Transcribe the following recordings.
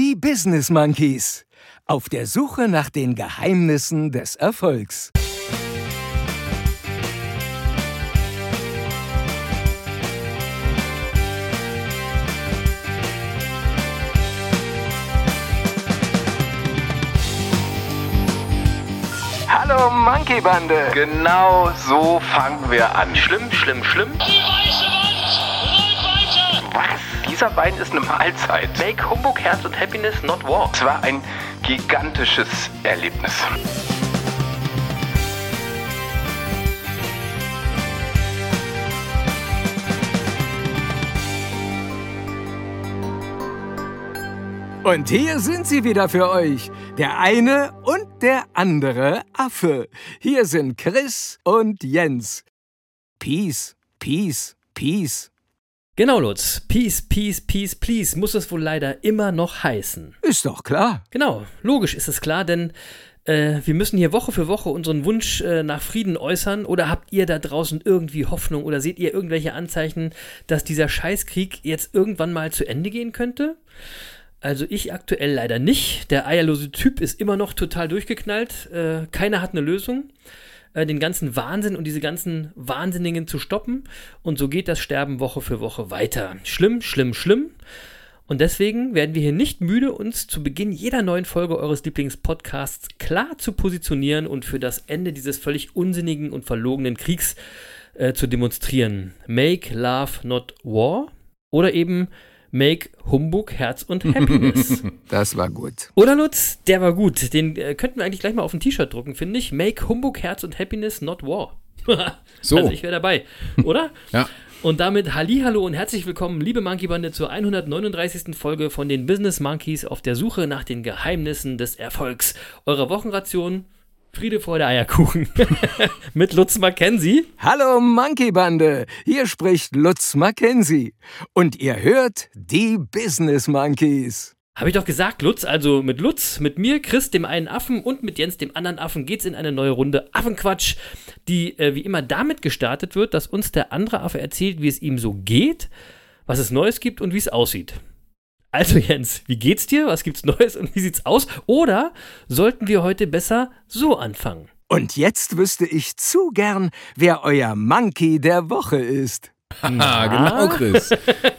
Die Business Monkeys. Auf der Suche nach den Geheimnissen des Erfolgs. Hallo Monkey Bande. Genau so fangen wir an. Schlimm, schlimm, schlimm. Die weiße Wand rollt weiter. Was? Dieser Wein ist eine Mahlzeit. Make Humbug, Herz und Happiness not war. Es war ein gigantisches Erlebnis. Und hier sind sie wieder für euch. Der eine und der andere Affe. Hier sind Chris und Jens. Peace, Peace, Peace. Genau, Lutz. Peace, peace, peace, please muss es wohl leider immer noch heißen. Ist doch klar. Genau, logisch ist es klar, denn äh, wir müssen hier Woche für Woche unseren Wunsch äh, nach Frieden äußern. Oder habt ihr da draußen irgendwie Hoffnung oder seht ihr irgendwelche Anzeichen, dass dieser Scheißkrieg jetzt irgendwann mal zu Ende gehen könnte? Also ich aktuell leider nicht. Der eierlose Typ ist immer noch total durchgeknallt. Äh, keiner hat eine Lösung, äh, den ganzen Wahnsinn und diese ganzen Wahnsinnigen zu stoppen. Und so geht das Sterben Woche für Woche weiter. Schlimm, schlimm, schlimm. Und deswegen werden wir hier nicht müde, uns zu Beginn jeder neuen Folge eures Lieblingspodcasts klar zu positionieren und für das Ende dieses völlig unsinnigen und verlogenen Kriegs äh, zu demonstrieren. Make Love Not War oder eben Make Humbug, Herz und Happiness. Das war gut. Oder Lutz, der war gut. Den äh, könnten wir eigentlich gleich mal auf ein T-Shirt drucken, finde ich. Make Humbug, Herz und Happiness, not War. So. Also ich wäre dabei, oder? Ja. Und damit Hallihallo und herzlich willkommen, liebe Monkey Bande, zur 139. Folge von den Business Monkeys auf der Suche nach den Geheimnissen des Erfolgs. Eure Wochenration Friede, Freude, Eierkuchen. Mit Lutz Mackenzie. Hallo Monkey Bande. Hier spricht Lutz Mackenzie. Und ihr hört die Business Monkeys. Habe ich doch gesagt, Lutz, also mit Lutz, mit mir, Chris, dem einen Affen und mit Jens, dem anderen Affen, geht's in eine neue Runde Affenquatsch, die äh, wie immer damit gestartet wird, dass uns der andere Affe erzählt, wie es ihm so geht, was es Neues gibt und wie es aussieht. Also Jens, wie geht's dir? Was gibt's Neues und wie sieht's aus? Oder sollten wir heute besser so anfangen? Und jetzt wüsste ich zu gern, wer euer Monkey der Woche ist. Ah, genau, Chris.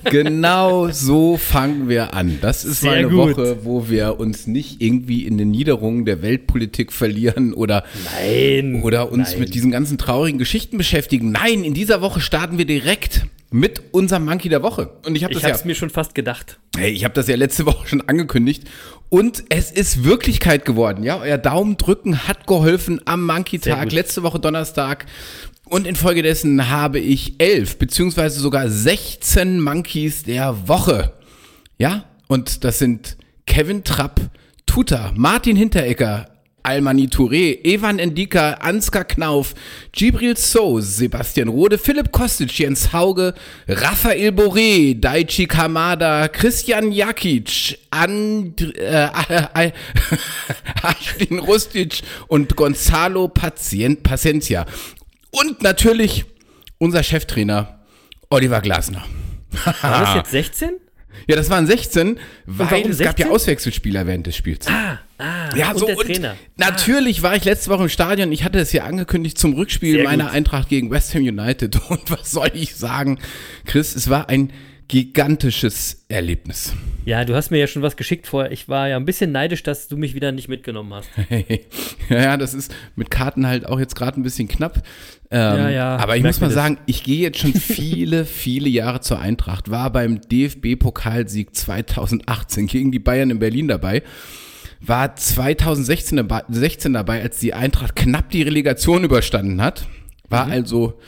genau so fangen wir an. Das ist Sehr mal eine gut. Woche, wo wir uns nicht irgendwie in den Niederungen der Weltpolitik verlieren oder, Nein. oder uns nein. mit diesen ganzen traurigen Geschichten beschäftigen. Nein, in dieser Woche starten wir direkt mit unserem Monkey der Woche. Und ich habe Ich das ja hab's mir schon fast gedacht. Hey, ich habe das ja letzte Woche schon angekündigt und es ist Wirklichkeit geworden. Ja, euer Daumendrücken hat geholfen am Monkey-Tag, gut. letzte Woche Donnerstag. Und infolgedessen habe ich elf beziehungsweise sogar 16 Monkeys der Woche. Ja, und das sind Kevin Trapp, Tuta, Martin Hinteregger, Almani Touré, Evan Endika, Ansgar Knauf, Gibril So, Sebastian Rode, Philipp Kostic, Jens Hauge, Raphael Boré, Daichi Kamada, Christian Jakic, And, äh, äh, Aschlin Rustic und Gonzalo Pacient, Pacencia. Und natürlich unser Cheftrainer Oliver Glasner. War das jetzt 16? Ja, das waren 16, weil es gab ja 16? Auswechselspieler während des Spiels. Ah, ah, Ja, und so der und Trainer. natürlich war ich letzte Woche im Stadion. Ich hatte es ja angekündigt zum Rückspiel Sehr meiner gut. Eintracht gegen West Ham United. Und was soll ich sagen, Chris? Es war ein gigantisches Erlebnis. Ja, du hast mir ja schon was geschickt vorher. Ich war ja ein bisschen neidisch, dass du mich wieder nicht mitgenommen hast. ja, das ist mit Karten halt auch jetzt gerade ein bisschen knapp. Ähm, Ja, ja, aber ich muss mal das. sagen, ich gehe jetzt schon viele, viele Jahre zur Eintracht. War beim DFB-Pokalsieg 2018 gegen die Bayern in Berlin dabei. War 2016 dabei, 16 dabei, als die Eintracht knapp die Relegation überstanden hat. War Mhm. also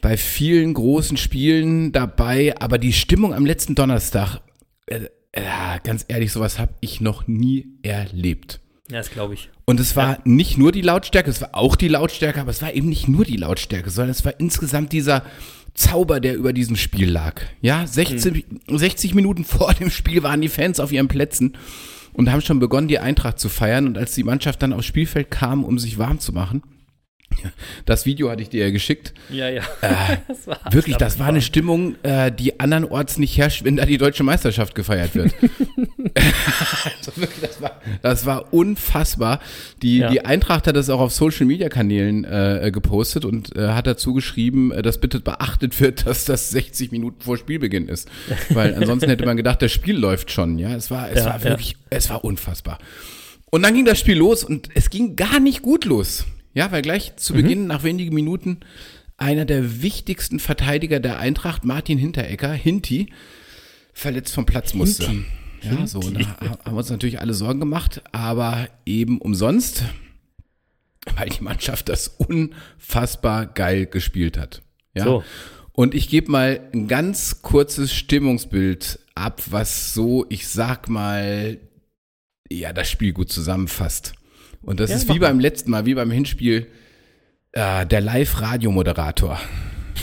bei vielen großen Spielen dabei, aber die Stimmung am letzten Donnerstag, äh, äh, ganz ehrlich, sowas habe ich noch nie erlebt. Ja, das glaube ich. Und es war nicht nur die Lautstärke, es war auch die Lautstärke, aber es war eben nicht nur die Lautstärke, sondern es war insgesamt dieser Zauber, der über diesem Spiel lag. Ja, 16, 60 Minuten vor dem Spiel waren die Fans auf ihren Plätzen und haben schon begonnen, die Eintracht zu feiern. Und als die Mannschaft dann aufs Spielfeld kam, um sich warm zu machen, Das Video hatte ich dir ja geschickt. Ja, ja. das war Wirklich, das war eine Stimmung, äh, die andernorts nicht herrscht, wenn da die deutsche Meisterschaft gefeiert wird. also wirklich, das war, das war unfassbar. Die, Ja. die Eintracht hat das auch auf Social Media Kanälen äh, gepostet und äh, hat dazu geschrieben, äh, dass bitte beachtet wird, dass das 60 Minuten vor Spielbeginn ist. Weil ansonsten hätte man gedacht, das Spiel läuft schon. Ja, es war, es Ja, war ja. wirklich, es war unfassbar. Und dann ging das Spiel los und es ging gar nicht gut los. Ja, weil gleich Mhm. zu Beginn, nach wenigen Minuten, einer der wichtigsten Verteidiger der Eintracht, Martin Hinteregger, Hinti, verletzt vom Platz musste. Hinti. Ja, so, da haben wir uns natürlich alle Sorgen gemacht, aber eben umsonst, weil die Mannschaft das unfassbar geil gespielt hat. Ja. So. Und ich gebe mal ein ganz kurzes Stimmungsbild ab, was so, ich sag mal, ja, das Spiel gut zusammenfasst. Und das Ja, ist wie beim letzten Mal, wie beim Hinspiel, äh, der Live-Radiomoderator.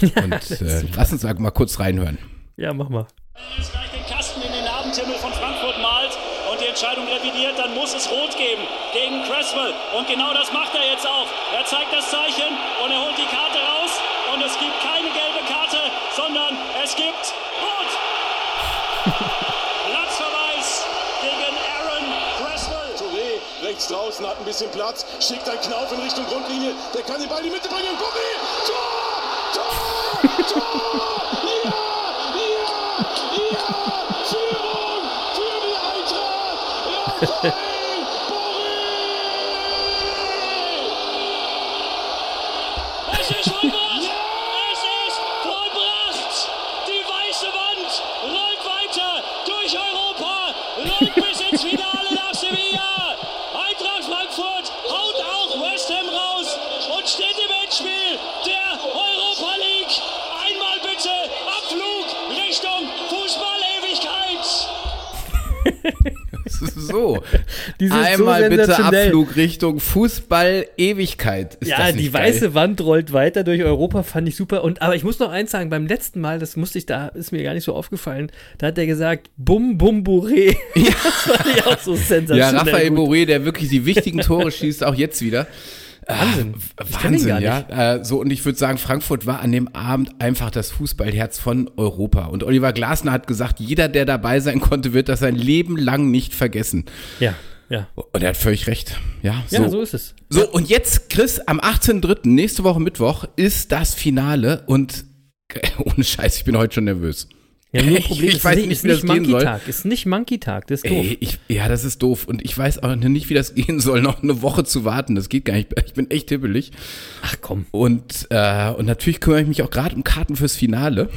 Und äh, lass uns mal kurz reinhören. Ja, mach mal. jetzt gleich den Kasten in den Abendhimmel von Frankfurt malt und die Entscheidung revidiert, dann muss es rot geben gegen Cresswell. Und genau das macht er jetzt auch. Er zeigt das Zeichen und er holt die Karte raus. Und es gibt keine gelbe Karte, sondern es gibt rot. Platzverweis gegen Aaron Cresswell. Touré rechts draußen hat ein bisschen Platz, schickt einen Knauf in Richtung Grundlinie. Der kann den Ball in die Mitte bringen. Touré! Tor! Tor! Tor! Ja! Ja! Ja! Führung für die Eintracht! Boré! Einmal bitte. Abflug Richtung Fußball-Ewigkeit. Ist Ja, die geil? weiße Wand rollt weiter durch Europa, fand ich super. Und aber ich muss noch eins sagen, beim letzten Mal, das musste ich da, ist mir gar nicht so aufgefallen, da hat er gesagt, Bum Bum Bourré. Ja. Das fand ich auch so Ja, sensationell. Raphael gut. Boré, der wirklich die wichtigen Tore schießt, auch jetzt wieder. Wahnsinn. Ah, ihn Wahnsinn, ja. Äh, so, und ich würde sagen, Frankfurt war an dem Abend einfach das Fußballherz von Europa. Und Oliver Glasner hat gesagt, jeder, der dabei sein konnte, wird das sein Leben lang nicht vergessen. Ja, ja. Und er hat völlig recht. Ja, so. Ja, so ist es. So, und jetzt, Chris, am 18.03., nächste Woche Mittwoch, ist das Finale und ohne Scheiß, ich bin heute schon nervös. Ja, nur ein Problem Ich ist weiß nicht, nicht, ist wie das nicht gehen soll. Monkey Tag. Ist nicht Monkey Tag, das ist doof. Ey, ich, ja, das ist doof. Und ich weiß auch nicht, wie das gehen soll, noch eine Woche zu warten. Das geht gar nicht. Ich bin echt hibbelig. Ach komm. Und, äh, und natürlich kümmere ich mich auch gerade um Karten fürs Finale.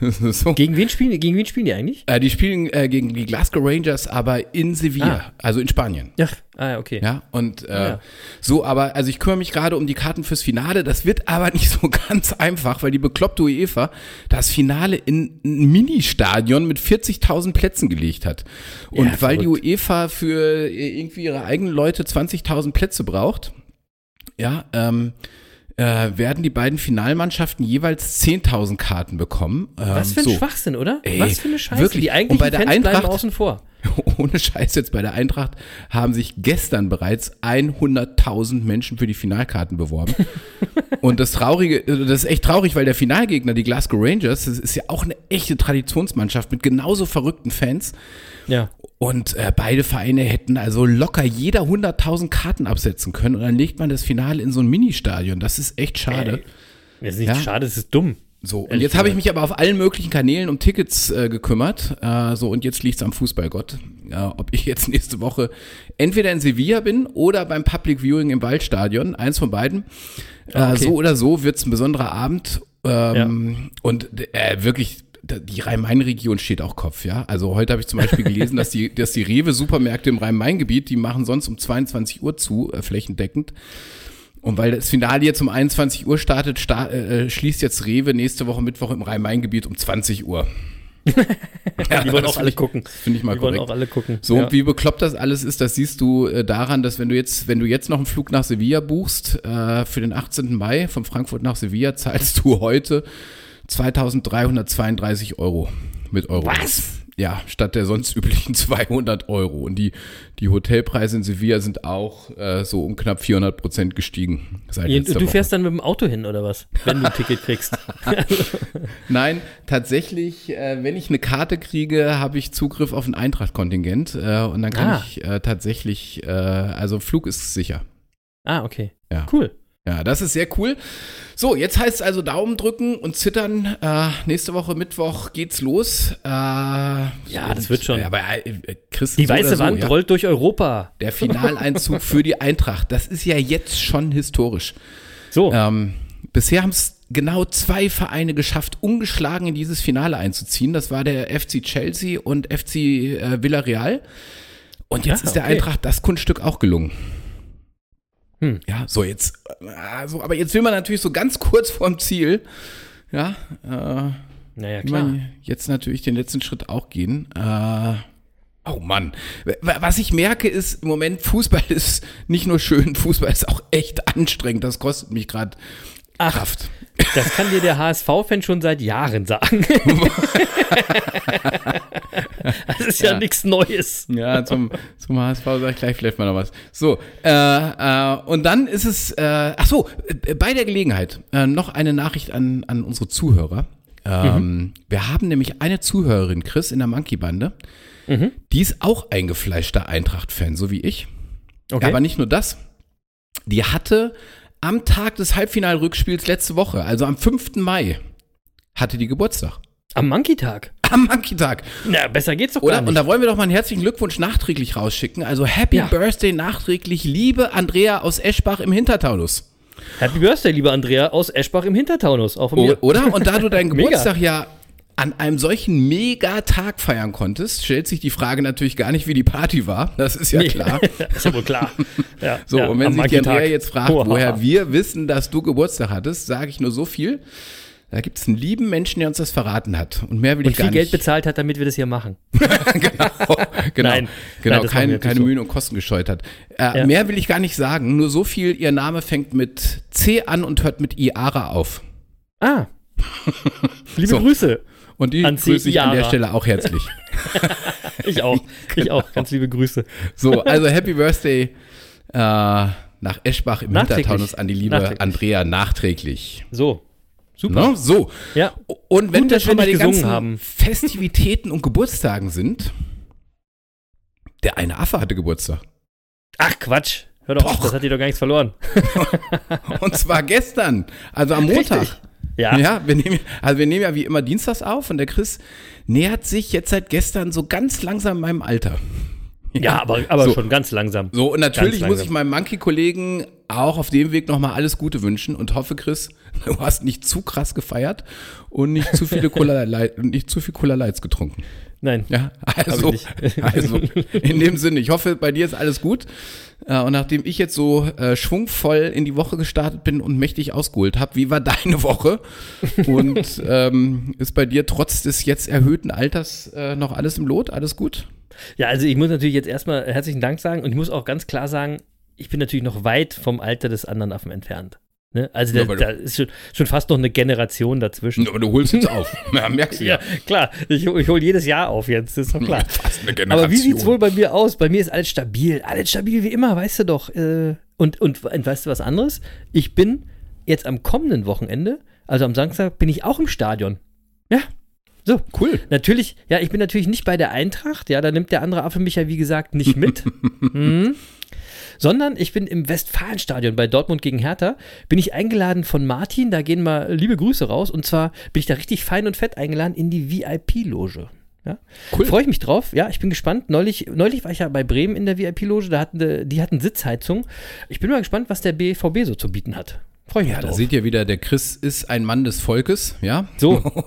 so. Gegen wen spielen die? Gegen wen spielen die eigentlich? Äh, die spielen äh, gegen die Glasgow Rangers, aber in Sevilla, Ah. also in Spanien. Ja, ah, okay. Ja, und äh, Ja. so, aber, also ich kümmere mich gerade um die Karten fürs Finale. Das wird aber nicht so ganz einfach, weil die bekloppte UEFA das Finale in ein Ministadion mit 40.000 Plätzen gelegt hat. Und Ja, weil die. UEFA für irgendwie ihre eigenen Leute 20.000 Plätze braucht, ja, ähm, äh, werden die beiden Finalmannschaften jeweils 10.000 Karten bekommen. Ähm, Was für ein so. Schwachsinn, oder? Ey, Was für eine Scheiße. wirklich. Die Und eigentlichen bei der Fans bleiben Eintracht- außen vor. ohne Scheiß jetzt bei der Eintracht haben sich gestern bereits 100.000 Menschen für die Finalkarten beworben. Und das Traurige, das ist echt traurig, weil der Finalgegner, die Glasgow Rangers, das ist ja auch eine echte Traditionsmannschaft mit genauso verrückten Fans. Ja. Und äh, beide Vereine hätten also locker jeder 100.000 Karten absetzen können. Und dann legt man das Finale in so ein Ministadion. Das ist echt schade. Das ist nicht Ja. schade, das ist dumm. So, und jetzt habe ich mich aber auf allen möglichen Kanälen um Tickets äh, gekümmert. Äh, so, und jetzt liegt's am Fußballgott. Äh, ob ich jetzt nächste Woche entweder in Sevilla bin oder beim Public Viewing im Waldstadion. Eins von beiden. Äh, okay. so oder so wird's ein besonderer Abend. Ähm, Und äh, wirklich, die Rhein-Main-Region steht auch Kopf, ja. Also heute habe ich zum Beispiel gelesen, dass die, dass die Rewe-Supermärkte im Rhein-Main-Gebiet, die machen sonst um 22 Uhr zu, äh, flächendeckend. Und weil das Finale jetzt um 21 Uhr startet, sta äh, schließt jetzt Rewe nächste Woche Mittwoch im Rhein-Main-Gebiet um 20 Uhr. ja, Die wollen auch alle ich- gucken. Finde ich mal Die wollen korrekt. auch alle gucken. So, Ja. und wie bekloppt das alles ist, das siehst du äh, daran, dass wenn du jetzt, wenn du jetzt noch einen Flug nach Sevilla buchst, äh, für den 18. Mai von Frankfurt nach Sevilla, zahlst du heute 2332 Euro mit Euro. Was? ja, statt der sonst üblichen 200 Euro. Und die, die Hotelpreise in Sevilla sind auch äh, so um knapp 400 Prozent gestiegen. Seit Ja, du Woche. fährst dann mit dem Auto hin oder was? Wenn du ein Ticket kriegst. Nein, tatsächlich, äh, wenn ich eine Karte kriege, habe ich Zugriff auf ein Eintracht-Kontingent äh, und dann kann Ah. ich äh, tatsächlich, äh, also Flug ist sicher. ah, okay. Ja. Cool. Ja, das ist sehr cool. So, jetzt heißt es also Daumen drücken und zittern. Äh, nächste Woche Mittwoch geht's los. Äh, ja, das wird schon. Aber äh, Chris, Die so weiße so, Wand ja. rollt durch Europa. Der Finaleinzug für die Eintracht, das ist ja jetzt schon historisch. So. Ähm, bisher haben es genau zwei Vereine geschafft, ungeschlagen in dieses Finale einzuziehen. Das war der FC Chelsea und FC äh, Villarreal. Und jetzt Ah, ist der okay. Eintracht das Kunststück auch gelungen. Hm. Ja, so jetzt, also, aber jetzt will man natürlich so ganz kurz vorm Ziel, ja, äh, naja, klar. jetzt natürlich den letzten Schritt auch gehen. Äh, oh Mann, was ich merke ist im Moment, Fußball ist nicht nur schön, Fußball ist auch echt anstrengend. Das kostet mich gerade Ach. Kraft. Das kann dir der HSV-Fan schon seit Jahren sagen. das ist ja, Ja. nichts Neues. Ja, zum, zum HSV sage ich gleich vielleicht mal noch was. So, äh, äh, und dann ist es, äh, ach so, äh, bei der Gelegenheit äh, noch eine Nachricht an, an unsere Zuhörer. Ähm, Wir haben nämlich eine Zuhörerin, Chris, in der Monkey-Bande. Die ist auch eingefleischter Eintracht-Fan, so wie ich. Okay. Aber nicht nur das. Die hatte am Tag des Halbfinalrückspiels letzte Woche, also am 5. Mai, hatte die Geburtstag. Am Monkey-Tag. Am Monkey-Tag. Na, besser geht's doch Oder? gar Und nicht. da wollen wir doch mal einen herzlichen Glückwunsch nachträglich rausschicken. Also Happy Ja. Birthday nachträglich, liebe Andrea aus Eschbach im Hintertaunus. Happy Birthday, lieber Andrea aus Eschbach im Hintertaunus. Auch von mir. oder? Und da du deinen. Geburtstag ja an einem solchen Megatag feiern konntest, stellt sich die Frage natürlich gar nicht, wie die Party war. Das ist ja Nee. klar. ist ja wohl klar. Ja, So, ja, und wenn sich die Andrea jetzt fragt, Oha. woher wir wissen, dass du Geburtstag hattest, sage ich nur so viel. Da gibt es einen lieben Menschen, der uns das verraten hat. Und mehr will Und ich gar viel Geld nicht. bezahlt hat, damit wir das hier machen. genau, genau, Nein, genau nein, das keine, keine so. Mühen und Kosten gescheut hat. Äh, Ja. Mehr will ich gar nicht sagen, nur so viel, ihr Name fängt mit C an und hört mit Iara auf. Ah. Liebe So. Grüße. Und die An C. grüße ich an der. Stelle auch herzlich. Ich auch. Ich Genau. auch. Ganz liebe Grüße. So, also Happy Birthday äh, nach Eschbach im. Hintertaunus an die liebe. Andrea nachträglich. So. Super. Ne? So. Ja. Und wenn Gut, wir schon bei den ganzen haben. Festivitäten und Geburtstagen sind, der eine Affe hatte Geburtstag. Ach, Quatsch. Hör doch, auf, Doch. das hat dir doch gar nichts verloren. Und zwar gestern, also am Montag. Richtig. Ja. Ja, wir nehmen, also wir nehmen ja wie immer Dienstags auf und der Chris nähert sich jetzt seit gestern so ganz langsam meinem Alter. Ja, aber, aber So. schon ganz langsam. So, und natürlich muss ich meinem Monkey-Kollegen auch auf dem Weg nochmal alles Gute wünschen und hoffe, Chris, du hast nicht zu krass gefeiert und nicht zu viele Cola nicht zu viel Cola Lights getrunken. Nein. Ja, also, also in dem Sinne, ich hoffe, bei dir ist alles gut. Äh, Und nachdem ich jetzt so äh, schwungvoll in die Woche gestartet bin und mächtig ausgeholt habe, wie war deine Woche? Und ähm, ist bei dir trotz des jetzt erhöhten Alters äh, noch alles im Lot? Alles gut? Ja, also ich muss natürlich jetzt erstmal herzlichen Dank sagen und ich muss auch ganz klar sagen, ich bin natürlich noch weit vom Alter des anderen Affen entfernt. Ne? Also Ja, da, ist schon, schon fast noch eine Generation dazwischen. Aber du holst jetzt auf. Ja, merkst du Ja, klar. Ich, ich hole jedes Jahr auf jetzt, ist doch klar. Fast eine Generation. Aber wie sieht's wohl bei mir aus? Bei mir ist alles stabil. Alles stabil wie immer, weißt du doch. Äh, Und, und, und weißt du was anderes? Ich bin jetzt am kommenden Wochenende, also am Samstag, bin ich auch im Stadion. Ja. So. Cool. Natürlich, ja, ich bin natürlich nicht bei der Eintracht, ja, da nimmt der andere Affe mich ja, wie gesagt, nicht mit. mhm. Sondern ich bin im Westfalenstadion bei Dortmund gegen Hertha. Bin ich eingeladen von Martin, da gehen mal liebe Grüße raus. Und zwar bin ich da richtig fein und fett eingeladen in die VIP-Loge. Ja? Cool. Freue ich mich drauf. Ja, ich bin gespannt. Neulich, neulich war ich ja bei Bremen in der VIP-Loge, da hatten die, die hatten Sitzheizung. Ich bin mal gespannt, was der BVB so zu bieten hat. Freue ich mich Ja, da drauf. seht ihr wieder, der Chris ist ein Mann des Volkes, ja? So. Und,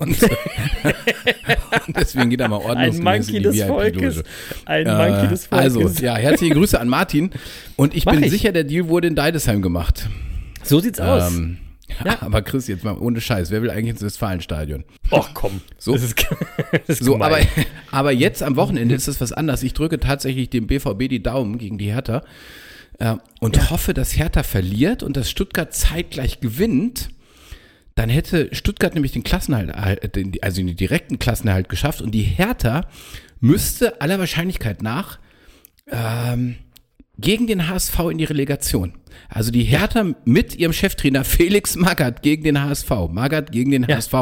und deswegen geht er mal ordnungsgemäß Ein Monkey in die des Volkes. Ein Äh, Monkey des Volkes. Also, ja, herzliche Grüße an Martin. Und ich Mach bin ich. sicher, der Deal wurde in Deidesheim gemacht. so sieht's aus. Ähm, Ja. Aber Chris, jetzt mal ohne Scheiß, wer will eigentlich ins Westfalenstadion? Och komm. So. Das ist, das ist So, aber, aber jetzt am Wochenende ist das was anderes. Ich drücke tatsächlich dem BVB die Daumen gegen die Hertha äh, und hoffe, dass Hertha verliert und dass Stuttgart zeitgleich gewinnt, dann hätte Stuttgart nämlich den Klassenerhalt, äh, also den direkten Klassenerhalt geschafft und die Hertha müsste aller Wahrscheinlichkeit nach ähm, gegen den HSV in die Relegation. Also die Hertha mit ihrem Cheftrainer Felix Magath gegen den HSV. Magath gegen den Ja. HSV.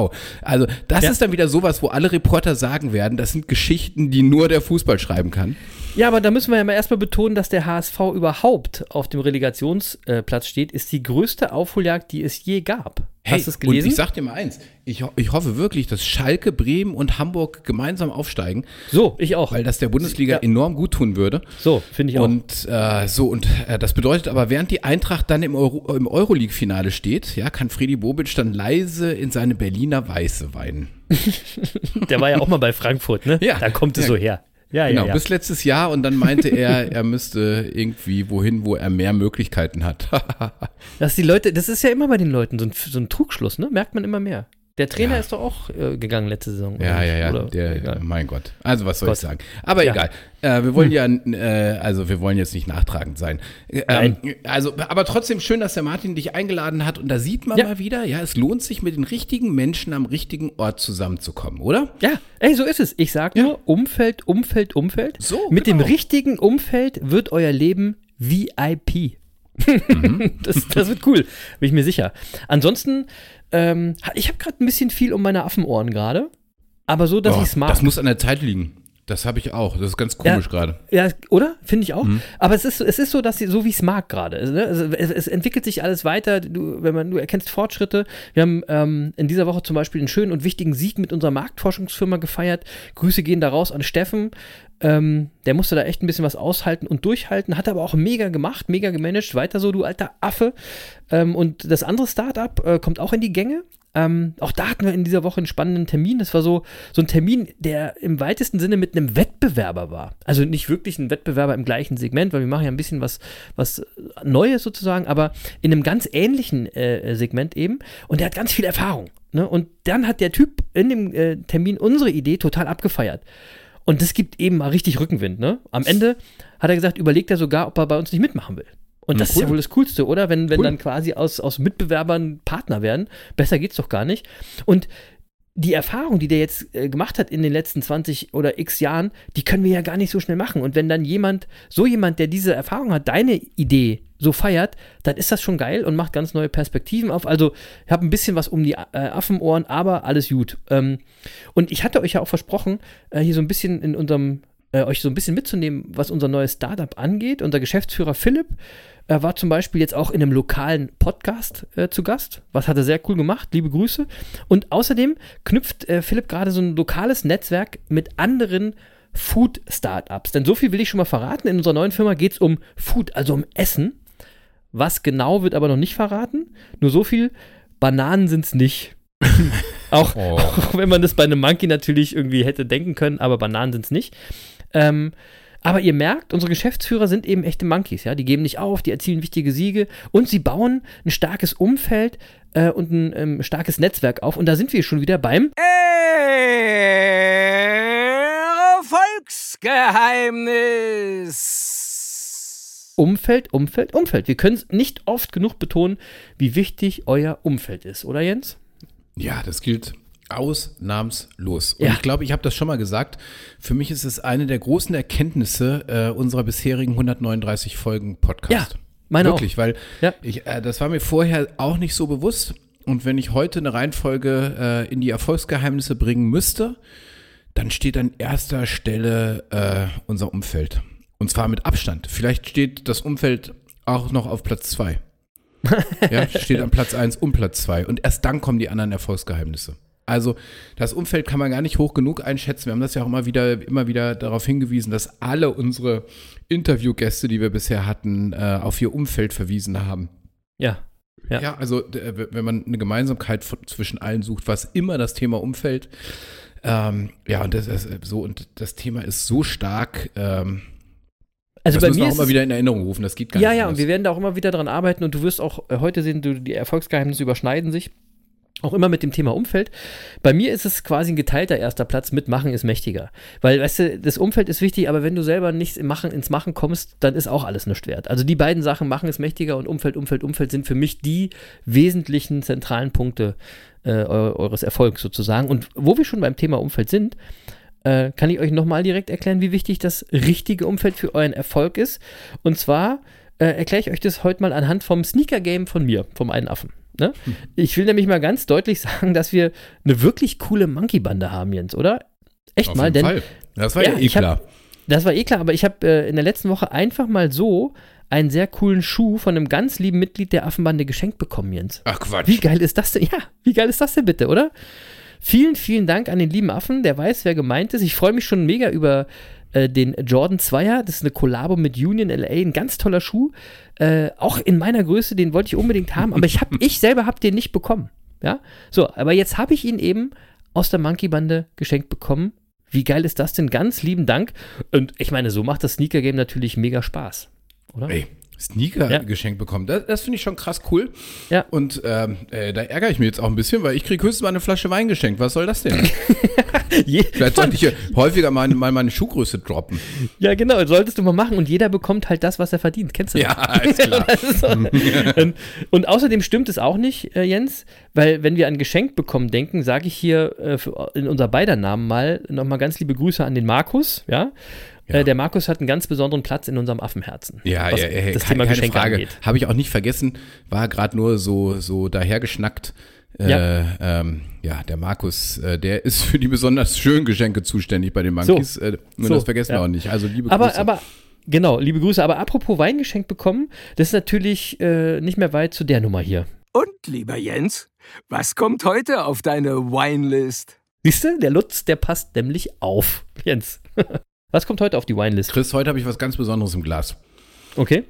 Also das Ja. ist dann wieder sowas, wo alle Reporter sagen werden, das sind Geschichten, die nur der Fußball schreiben kann. Ja, aber da müssen wir ja mal erstmal betonen, dass der HSV überhaupt auf dem Relegationsplatz steht, ist die größte Aufholjagd, die es je gab. Hast du es gelesen? Und ich sag dir mal eins, ich, ich hoffe wirklich, dass Schalke, Bremen und Hamburg gemeinsam aufsteigen, so, ich auch. weil das der Bundesliga Ja. enorm gut tun würde. So, finde ich auch. Und äh, so, und äh, das bedeutet aber, während die Eintracht dann im, Euro, im Euroleague-Finale steht, ja, kann Freddy Bobic dann leise in seine Berliner Weiße weinen. Der war ja auch mal bei Frankfurt, ne? Ja. Da kommt es Ja. so her. Ja, Genau, ja, ja. bis letztes Jahr und dann meinte er, er müsste irgendwie wohin, wo er mehr Möglichkeiten hat. Dass die Leute, das ist ja immer bei den Leuten so ein, so ein Trugschluss, ne? Merkt man immer mehr. Der Trainer Ja. ist doch auch äh, gegangen letzte Saison. Ja, ja, ja, der, mein Gott. Also was soll Gott. ich sagen? Aber Ja. egal. Äh, wir wollen ja, äh, also wir wollen jetzt nicht nachtragend sein. Äh, Nein. Ähm, also, aber trotzdem schön, dass der Martin dich eingeladen hat und da sieht man mal wieder, ja, es lohnt sich mit den richtigen Menschen am richtigen Ort zusammenzukommen, oder? Ja, ey, so ist es. Ich sag nur, Umfeld, Umfeld, Umfeld. So, Mit genau. dem richtigen Umfeld wird euer Leben VIP. Mhm. das, das wird cool, bin ich mir sicher. Ansonsten, ähm, ich habe gerade ein bisschen viel um meine Affenohren gerade, aber so, dass Oh, ich es mag. Das muss an der Zeit liegen. Das habe ich auch. Das ist ganz komisch Ja. gerade. Ja, oder? Finde ich auch. Mhm. Aber es ist, es ist so, dass sie, so wie ich es mag gerade. Also, ne? also, es, es entwickelt sich alles weiter. Du, wenn man, du erkennst Fortschritte. Wir haben ähm, in dieser Woche zum Beispiel einen schönen und wichtigen Sieg mit unserer Marktforschungsfirma gefeiert. Grüße gehen da raus an Steffen. Ähm, der musste da echt ein bisschen was aushalten und durchhalten, hat aber auch mega gemacht, mega gemanagt. Weiter so, du alter Affe. Ähm, und das andere Startup äh, kommt auch in die Gänge. Ähm, auch da hatten wir in dieser Woche einen spannenden Termin. Das war so, so ein Termin, der im weitesten Sinne mit einem Wettbewerber war. Also nicht wirklich ein Wettbewerber im gleichen Segment, weil wir machen ja ein bisschen was, was Neues sozusagen, aber in einem ganz ähnlichen äh, Segment eben. Und der hat ganz viel Erfahrung. Ne? Und dann hat der Typ in dem äh, Termin unsere Idee total abgefeiert. Und das gibt eben mal richtig Rückenwind. Ne? Am Ende hat er gesagt, überlegt er sogar, ob er bei uns nicht mitmachen will. Und das ist cool. ja wohl das Coolste, oder? Wenn, wenn Cool. dann quasi aus, aus Mitbewerbern Partner werden. Besser geht's doch gar nicht. Und die Erfahrung, die der jetzt äh, gemacht hat in den letzten 20 oder x Jahren, die können wir ja gar nicht so schnell machen. Und wenn dann jemand, so jemand, der diese Erfahrung hat, deine Idee so feiert, dann ist das schon geil und macht ganz neue Perspektiven auf. Also, ich habe ein bisschen was um die äh, Affenohren, aber alles gut. Ähm, und ich hatte euch ja auch versprochen, äh, hier so ein bisschen in unserem, äh, euch so ein bisschen mitzunehmen, was unser neues Startup angeht. Unser Geschäftsführer Philipp er war zum Beispiel jetzt auch in einem lokalen Podcast äh, zu Gast. Was hat er sehr cool gemacht. Liebe Grüße. Und außerdem knüpft äh, Philipp gerade so ein lokales Netzwerk mit anderen Food-Startups. Denn so viel will ich schon mal verraten. In unserer neuen Firma geht es um Food, also um Essen. Was genau wird aber noch nicht verraten. Nur so viel. Bananen sind es nicht. auch, Oh. auch wenn man das bei einem Monkey natürlich irgendwie hätte denken können, aber Bananen sind es nicht. Ähm, aber ihr merkt, unsere Geschäftsführer sind eben echte Monkeys, ja. Die geben nicht auf, die erzielen wichtige Siege und sie bauen ein starkes Umfeld äh, und ein ähm, starkes Netzwerk auf. Und da sind wir schon wieder beim Erfolgsgeheimnis. Umfeld, Umfeld, Umfeld. Wir können es nicht oft genug betonen, wie wichtig euer Umfeld ist, oder Jens? Ja, das gilt ausnahmslos. Und Ja. ich glaube, ich habe das schon mal gesagt. Für mich ist es eine der großen Erkenntnisse äh, unserer bisherigen 139 Folgen Podcast. Ja, meine Wirklich, weil Ja. ich, äh, das war mir vorher auch nicht so bewusst. Und wenn ich heute eine Reihenfolge äh, in die Erfolgsgeheimnisse bringen müsste, dann steht an erster Stelle äh, unser Umfeld. Und zwar mit Abstand. Vielleicht steht das Umfeld auch noch auf Platz zwei. ja, steht an Platz eins und Platz zwei. Und erst dann kommen die anderen Erfolgsgeheimnisse. Also das Umfeld kann man gar nicht hoch genug einschätzen. Wir haben das ja auch immer wieder, immer wieder darauf hingewiesen, dass alle unsere Interviewgäste, die wir bisher hatten, äh, auf ihr Umfeld verwiesen haben. Ja. Ja, Ja. also wenn man eine Gemeinsamkeit von, zwischen allen sucht, was immer das Thema Umfeld. Ähm, ja, und das ist so, und das Thema ist so stark, ähm, Also das bei müssen wir mir auch immer wieder in Erinnerung rufen. Das geht gar Ja, nicht. ja, und anders. wir werden da auch immer wieder dran arbeiten und du wirst auch äh, heute sehen, du, die Erfolgsgeheimnisse überschneiden sich. Auch immer mit dem Thema Umfeld. Bei mir ist es quasi ein geteilter erster Platz mit Machen ist mächtiger. Weil, weißt du, das Umfeld ist wichtig, aber wenn du selber nicht im Machen, ins Machen kommst, dann ist auch alles nichts wert. Also die beiden Sachen, Machen ist mächtiger und Umfeld, Umfeld, Umfeld, sind für mich die wesentlichen zentralen Punkte äh, eu eures Erfolgs sozusagen. Und wo wir schon beim Thema Umfeld sind, äh, kann ich euch nochmal direkt erklären, wie wichtig das richtige Umfeld für euren Erfolg ist. Und zwar äh, erkläre ich euch das heute mal anhand vom Sneaker-Game von mir, vom einen Affen. Ne? Ich will nämlich mal ganz deutlich sagen, dass wir eine wirklich coole Monkey-Bande haben, Jens, oder? Echt Auf mal, denn Fall. Das war ja, Ja, eh hab- klar. das war eh klar, aber ich habe äh, in der letzten Woche einfach mal so einen sehr coolen Schuh von einem ganz lieben Mitglied der Affenbande geschenkt bekommen, Jens. Ach Quatsch. Wie geil ist das denn? Ja, wie geil ist das denn bitte, oder? Vielen, vielen Dank an den lieben Affen, der weiß, wer gemeint ist. Ich freue mich schon mega über äh, den Jordan 2er. Das ist eine Kollabo mit Union LA, ein ganz toller Schuh. Äh, auch in meiner Größe, den wollte ich unbedingt haben, aber ich, hab, ich selber habe den nicht bekommen. Ja, so, aber jetzt habe ich ihn eben aus der Monkey-Bande geschenkt bekommen. Wie geil ist das denn? Ganz lieben Dank. Und ich meine, so macht das Sneaker-Game natürlich mega Spaß. Oder? Ey, Sneaker Ja. geschenkt bekommen. Das, das finde ich schon krass cool. Ja. Und ähm, äh, da ärgere ich mich jetzt auch ein bisschen, weil ich kriege höchstens mal eine Flasche Wein geschenkt. Was soll das denn? Vielleicht sollte ich häufiger mal, mal meine Schuhgröße droppen. Ja, genau, solltest du mal machen und jeder bekommt halt das, was er verdient. Kennst du das? Ja, ist klar. Das ist und, und außerdem stimmt es auch nicht, äh, Jens, weil wenn wir an Geschenk bekommen denken, sage ich hier äh, für, in unser beider Namen mal nochmal ganz liebe Grüße an den Markus, ja. Äh, der Markus hat einen ganz besonderen Platz in unserem Affenherzen. Ja, was ja, ja, das keine, Thema keine Geschenke Frage. angeht. Habe ich auch nicht vergessen. War gerade nur so, so dahergeschnackt. Äh, Ja. ähm, ja, der Markus, äh, der ist für die besonders schönen Geschenke zuständig bei den Monkeys. So. Äh, nur So, das vergessen ja. wir auch nicht. Also liebe Aber, Grüße. aber, genau, liebe Grüße. Aber apropos Weingeschenk bekommen, das ist natürlich äh, nicht mehr weit zu der Nummer hier. Und, lieber Jens, was kommt heute auf deine Winelist? Siehst du, der Lutz, der passt nämlich auf. Jens. Was kommt heute auf die Winelist? Chris, heute habe ich was ganz Besonderes im Glas. Okay.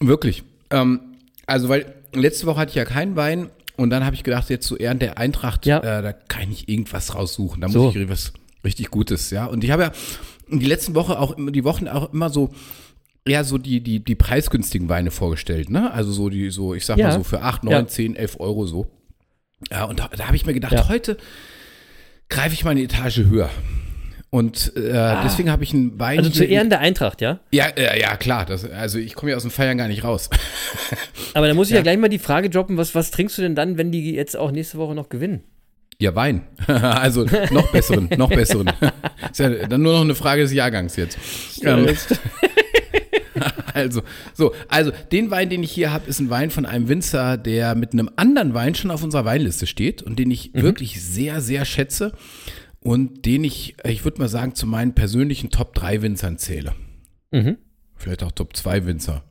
Wirklich. Ähm, also, weil letzte Woche hatte ich ja keinen Wein und dann habe ich gedacht, jetzt zu Ehren der Eintracht, Ja. äh, da kann ich irgendwas raussuchen. Da muss So. ich was richtig Gutes, ja. Und ich habe ja die letzten Woche auch immer, die Wochen auch immer so, ja, so die, die, die preisgünstigen Weine vorgestellt, ne? Also so die, so, ich sag Ja. mal so für 8, 9, Ja. 10, 11 Euro so. Ja, und da, da habe ich mir gedacht, Ja. heute greife ich mal eine Etage höher. Und äh, deswegen habe ich einen Wein. Ah. Also zu Ehren der Eintracht, ja? Ja, äh, ja, klar. Das, also ich komme ja aus dem Feiern gar nicht raus. Aber da muss ich ja. gleich mal die Frage droppen, was, was trinkst du denn dann, wenn die jetzt auch nächste Woche noch gewinnen? Ja, Wein. also noch besseren, noch besseren. Ist ja dann nur noch eine Frage des Jahrgangs jetzt. Ähm, also, so, also den Wein, den ich hier habe, ist ein Wein von einem Winzer, der mit einem anderen Wein schon auf unserer Weinliste steht und den ich wirklich sehr, sehr schätze und den ich, ich würde mal sagen, zu meinen persönlichen Top 3 Winzern zähle. Mhm. Vielleicht auch Top 2 Winzer.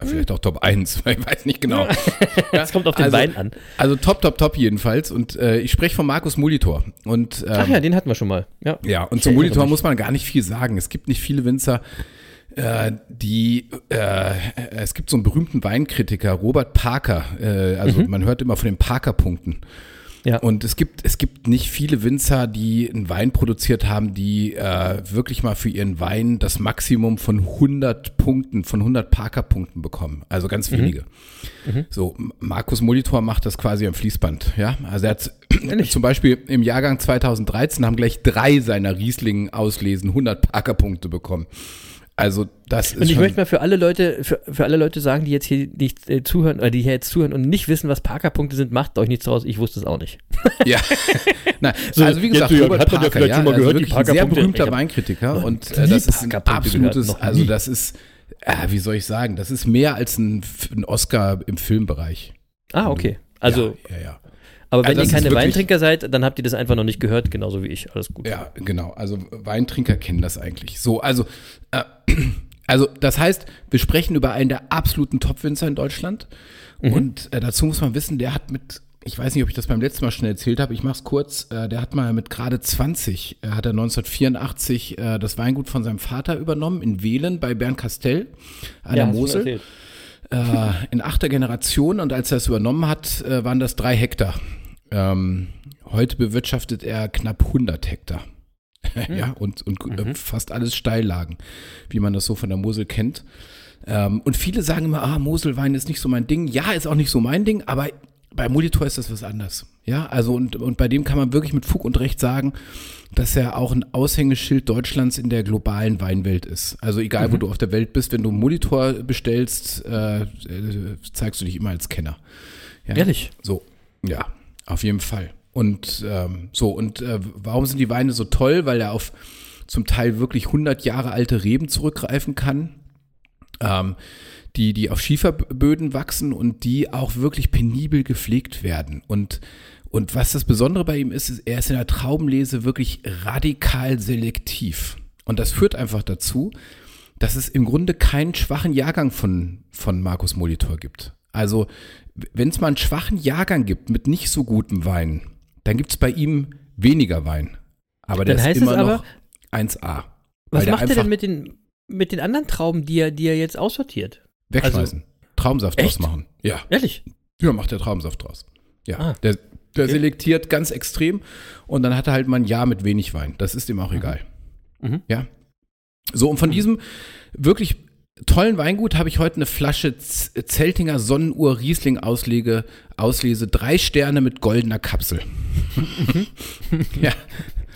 Vielleicht auch Top 1, ich weiß nicht genau. Das kommt auf den Also- Wein an. Also top, top, top jedenfalls. Und äh, ich spreche von Markus Molitor. Und, ähm, Ach ja, den hatten wir schon mal. Ja. ja, und Ich zum Molitor muss man gar nicht viel sagen. Es gibt nicht viele Winzer, äh, die, äh, es gibt so einen berühmten Weinkritiker, Robert Parker. Äh, also man hört immer von den Parker-Punkten. Mhm. Ja. Und es gibt, es gibt nicht viele Winzer, die einen Wein produziert haben, die äh, wirklich mal für ihren Wein das Maximum von 100 Punkten, von 100 Parker-Punkten bekommen. Also ganz wenige. So, M- Markus Molitor macht das quasi am Fließband. Ja, also er hat zum Beispiel im Jahrgang 2013 haben gleich drei seiner Riesling auslesen 100 Parker-Punkte bekommen. Also das ist Und ich möchte mal für alle Leute, für, für alle Leute sagen, die jetzt hier nicht äh, zuhören, oder die hier jetzt zuhören und nicht wissen, was Parker-Punkte sind, macht euch nichts draus. Ich wusste es auch nicht. Ja. Nein, So, also wie gesagt, Robert hat man ja vielleicht ja, schon mal also gehört, die wirklich ein sehr Parker-Punkte. berühmter Weinkritiker und äh, das ist ein Parker-Punkte absolutes, also das ist, äh, wie soll ich sagen, das ist mehr als ein, ein Oscar im Filmbereich. Ah, okay. Also, ja, ja, ja. Aber wenn also ihr keine Weintrinker seid, dann habt ihr das einfach noch nicht gehört, genauso wie ich. Alles gut. Ja, genau. Also Weintrinker kennen das eigentlich. So, also, äh, also das heißt, wir sprechen über einen der absoluten Top-Winzer in Deutschland. Mhm. Und äh, dazu muss man wissen, der hat mit, ich weiß nicht, ob ich das beim letzten Mal schon erzählt habe, ich mach's kurz, äh, der hat mal mit gerade 20, äh, hat er 1984 äh, das Weingut von seinem Vater übernommen in Wehlen bei Bernkastell an der du mir Mosel. Äh, in achter Generation und als er es übernommen hat, äh, waren das drei Hektar. Ähm, heute bewirtschaftet er knapp 100 Hektar. ja, und, und äh, fast alles Steillagen, wie man das so von der Mosel kennt. Ähm, und viele sagen immer, ah, Moselwein ist nicht so mein Ding. Ja, ist auch nicht so mein Ding, aber bei Molitor ist das was anderes. Ja, also und, und bei dem kann man wirklich mit Fug und Recht sagen, dass er auch ein Aushängeschild Deutschlands in der globalen Weinwelt ist. Also egal, wo du auf der Welt bist, wenn du einen Monitor bestellst, äh, äh, zeigst du dich immer als Kenner. Ja? Ehrlich? So, ja, auf jeden Fall. Und ähm, so, und äh, warum sind die Weine so toll? Weil er auf zum Teil wirklich 100 Jahre alte Reben zurückgreifen kann. Ähm, die, die auf Schieferböden wachsen und die auch wirklich penibel gepflegt werden. Und, und was das Besondere bei ihm ist, ist, er ist in der Traubenlese wirklich radikal selektiv. Und das führt einfach dazu, dass es im Grunde keinen schwachen Jahrgang von, von Markus Molitor gibt. Also, wenn es mal einen schwachen Jahrgang gibt mit nicht so gutem Wein, dann gibt es bei ihm weniger Wein. Aber der ist immer es aber, noch 1A. Was macht er denn mit den, mit den anderen Trauben, die er, die er jetzt aussortiert? Wegschmeißen. Traubensaft draus Echt? machen. Ja. Ehrlich? Ja, macht der Traubensaft draus. Ja. Ah. Der, der selektiert ganz extrem und dann hat er halt mal ein Jahr mit wenig Wein. Das ist ihm auch egal. Mhm. Ja. So, und von diesem wirklich tollen Weingut habe ich heute eine Flasche Z Zeltinger Sonnenuhr Riesling Auslege, Auslese, drei Sterne mit goldener Kapsel. ja.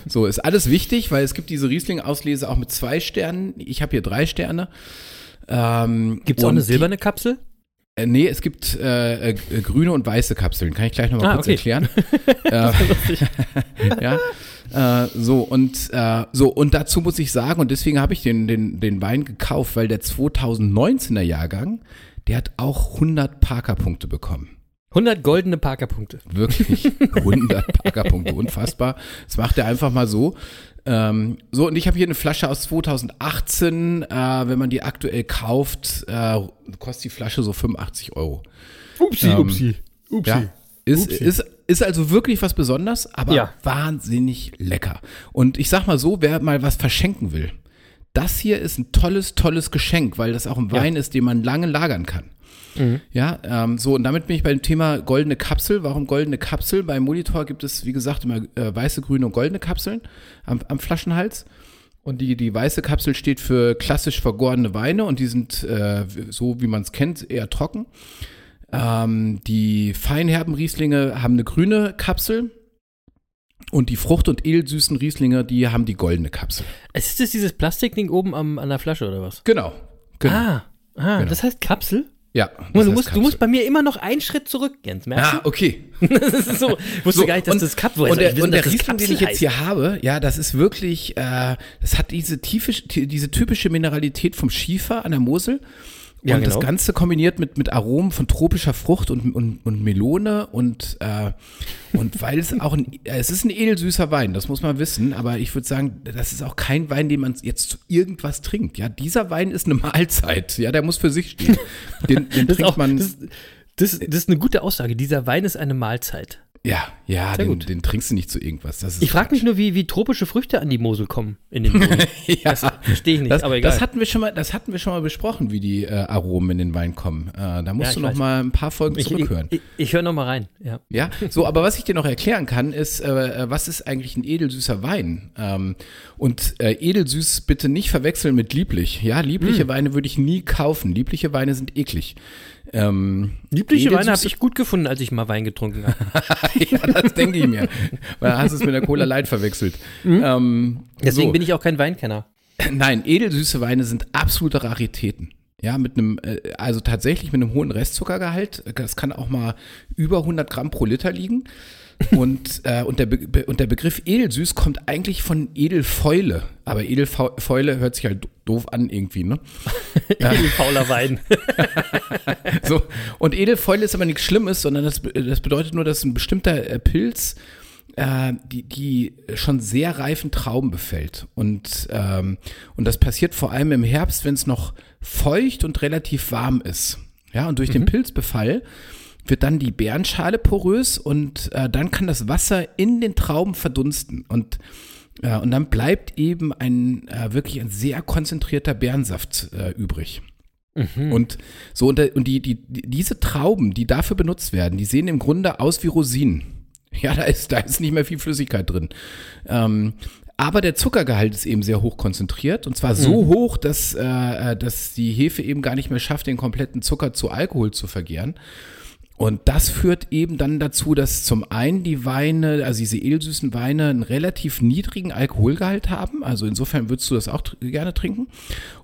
So, ist alles wichtig, weil es gibt diese Riesling-Auslese auch mit zwei Sternen. Ich habe hier drei Sterne. Ähm, Gibt es auch eine silberne Kapsel? äh, nee, es gibt äh, äh, grüne und weiße Kapseln. Kann ich gleich nochmal Ah, kurz okay. erklären. äh, ja. Äh, so und äh, so und dazu muss ich sagen und deswegen habe ich den, den den Wein gekauft, weil der 2019er Jahrgang, der hat auch 100 Parker-Punkte bekommen. 100 goldene Parker-Punkte. Wirklich 100 Parker-Punkte, unfassbar. Das macht er einfach mal so. Ähm, so, und ich habe hier eine Flasche aus 2018. Äh, wenn man die aktuell kauft, äh, kostet die Flasche so 85 Euro. Upsi, Ähm, upsi, upsi. Ja. Ist, Upsi. ist, ist also wirklich was Besonderes, aber Ja. wahnsinnig lecker. Und ich sag mal so, wer mal was verschenken will, das hier ist ein tolles, tolles Geschenk, weil das auch ein Wein ist, den man lange lagern kann. Ja, ähm, so und damit bin ich beim Thema goldene Kapsel. Warum goldene Kapsel? Beim Monitor gibt es, wie gesagt, immer äh, weiße, grüne und goldene Kapseln am, am Flaschenhals. Und die, die weiße Kapsel steht für klassisch vergorene Weine und die sind äh, so, wie man es kennt, eher trocken. Ähm, die feinherben Rieslinge haben eine grüne Kapsel und die frucht- und edelsüßen Rieslinge, die haben die goldene Kapsel. Ist das dieses Plastikding oben am, an der Flasche oder was? Genau. genau. Ah, ah Genau. das heißt Kapsel? Ja. Du, musst, du musst bei mir immer noch einen Schritt zurück, Jens. Merkst Ah, okay. du? Das ist so. Ich wusste So, gar nicht, dass und- das Kapsel Und der, wissen, und der Riesling, den Kapsel ich jetzt hier habe, ja, das ist wirklich, äh, das hat diese, tiefe, diese typische Mineralität vom Schiefer an der Mosel. Und Ja, das genau. Ganze kombiniert mit, mit Aromen von tropischer Frucht und, und, und Melone und, äh, und weil es auch ein, äh, es ist ein edelsüßer Wein, das muss man wissen, aber ich würde sagen, das ist auch kein Wein, den man jetzt zu irgendwas trinkt. Ja, dieser Wein ist eine Mahlzeit. Ja, der muss für sich stehen. Den, den Das trinkt auch, man. das, das, das ist eine gute Aussage. Dieser Wein ist eine Mahlzeit. Ja, ja, den, den trinkst du nicht zu irgendwas. Das ist Ich frage mich nur, wie, wie tropische Früchte an die Mosel kommen in den Boden. ja. Verstehe ich nicht, das, aber egal. Das hatten wir schon mal, das hatten wir schon mal besprochen, wie die äh, Aromen in den Wein kommen. Äh, da musst Ja, du ich noch weiß. mal ein paar Folgen ich ich, zurückhören. ich, ich höre noch mal rein. Ja. ja, so, aber was ich dir noch erklären kann, ist, äh, was ist eigentlich ein edelsüßer Wein? Ähm, und äh, edelsüß bitte nicht verwechseln mit lieblich. Ja, Hm. liebliche Weine würde ich nie kaufen. Liebliche Weine sind eklig. Ähm, Liebliche Weine habe ich gut gefunden, als ich mal Wein getrunken habe. ja, das denke ich mir. Weil hast du es mit der Cola Light verwechselt. Ähm, Deswegen so. bin ich auch kein Weinkenner. Nein, edelsüße Weine sind absolute Raritäten. Ja, mit einem, äh, also tatsächlich mit einem hohen Restzuckergehalt. Das kann auch mal über 100 Gramm pro Liter liegen. Und, äh, und, der Be und der Begriff edelsüß kommt eigentlich von Edelfäule. Aber Edelfäule hört sich halt doof an irgendwie, ne? Fauler Wein. So, und Edelfäule ist aber nichts Schlimmes, sondern das, das bedeutet nur, dass ein bestimmter äh, Pilz äh, die, die schon sehr reifen Trauben befällt. Und, ähm, und das passiert vor allem im Herbst, wenn es noch feucht und relativ warm ist. Ja, und durch den Pilzbefall wird dann die Beerenschale porös und äh, dann kann das Wasser in den Trauben verdunsten. Und äh, und dann bleibt eben ein äh, wirklich ein sehr konzentrierter Beerensaft äh, übrig. Und so und, und die, die, die, diese Trauben, die dafür benutzt werden, die sehen im Grunde aus wie Rosinen. Ja, da ist, da ist nicht mehr viel Flüssigkeit drin. Ähm, aber der Zuckergehalt ist eben sehr hoch konzentriert und zwar so hoch, dass, äh, äh, dass die Hefe eben gar nicht mehr schafft, den kompletten Zucker zu Alkohol zu vergären. Und das führt eben dann dazu, dass zum einen die Weine, also diese edelsüßen Weine, einen relativ niedrigen Alkoholgehalt haben. Also insofern würdest du das auch gerne trinken.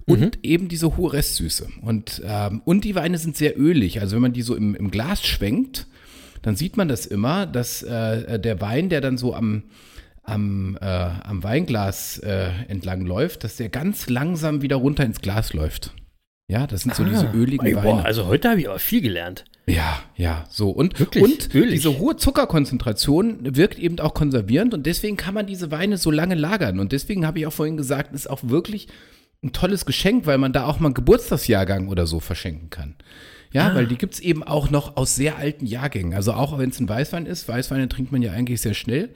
Und eben diese hohe Restsüße. Und, ähm, und die Weine sind sehr ölig. Also wenn man die so im, im Glas schwenkt, dann sieht man das immer, dass äh, der Wein, der dann so am, am, äh, am Weinglas äh, entlang läuft, dass der ganz langsam wieder runter ins Glas läuft. Ja, das sind so diese öligen Ey, Weine. boah, also heute habe ich aber viel gelernt. Ja, ja, so. Und, Wirklich und ölig. diese hohe Zuckerkonzentration wirkt eben auch konservierend und deswegen kann man diese Weine so lange lagern. Und deswegen habe ich auch vorhin gesagt, ist auch wirklich ein tolles Geschenk, weil man da auch mal einen Geburtstagsjahrgang oder so verschenken kann. Ja, weil die gibt's eben auch noch aus sehr alten Jahrgängen. Also auch wenn es ein Weißwein ist, Weißweine trinkt man ja eigentlich sehr schnell.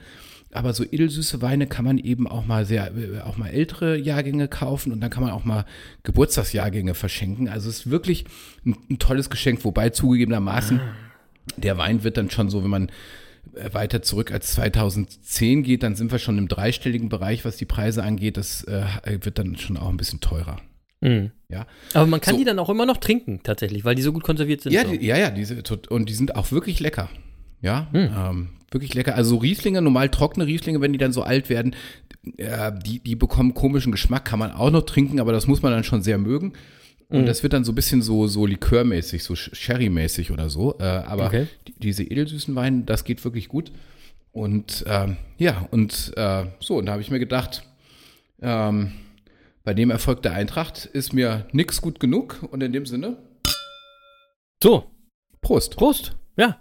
Aber so edelsüße Weine kann man eben auch mal sehr, äh, auch mal ältere Jahrgänge kaufen und dann kann man auch mal Geburtstagsjahrgänge verschenken. Also es ist wirklich ein, ein tolles Geschenk, wobei zugegebenermaßen der Wein wird dann schon so, wenn man äh, weiter zurück als 2010 geht, dann sind wir schon im dreistelligen Bereich, was die Preise angeht. Das äh, wird dann schon auch ein bisschen teurer. Mhm. Ja, Aber man kann So. die dann auch immer noch trinken, tatsächlich, weil die so gut konserviert sind. ja, so. die, ja, ja, diese, tot- und die sind auch wirklich lecker. Ja, Hm. ähm, wirklich lecker. Also Rieslinge, normal trockene Rieslinge, wenn die dann so alt werden, äh, die, die bekommen komischen Geschmack, kann man auch noch trinken, aber das muss man dann schon sehr mögen. Und Hm. das wird dann so ein bisschen so, so likörmäßig, so Sh- Sherry-mäßig oder so. Äh, aber Okay. die, diese edelsüßen Weine, das geht wirklich gut. Und ähm, ja, und äh, so, und da habe ich mir gedacht, ähm, bei dem Erfolg der Eintracht ist mir nix gut genug. Und in dem Sinne, So, Prost. Prost. Ja,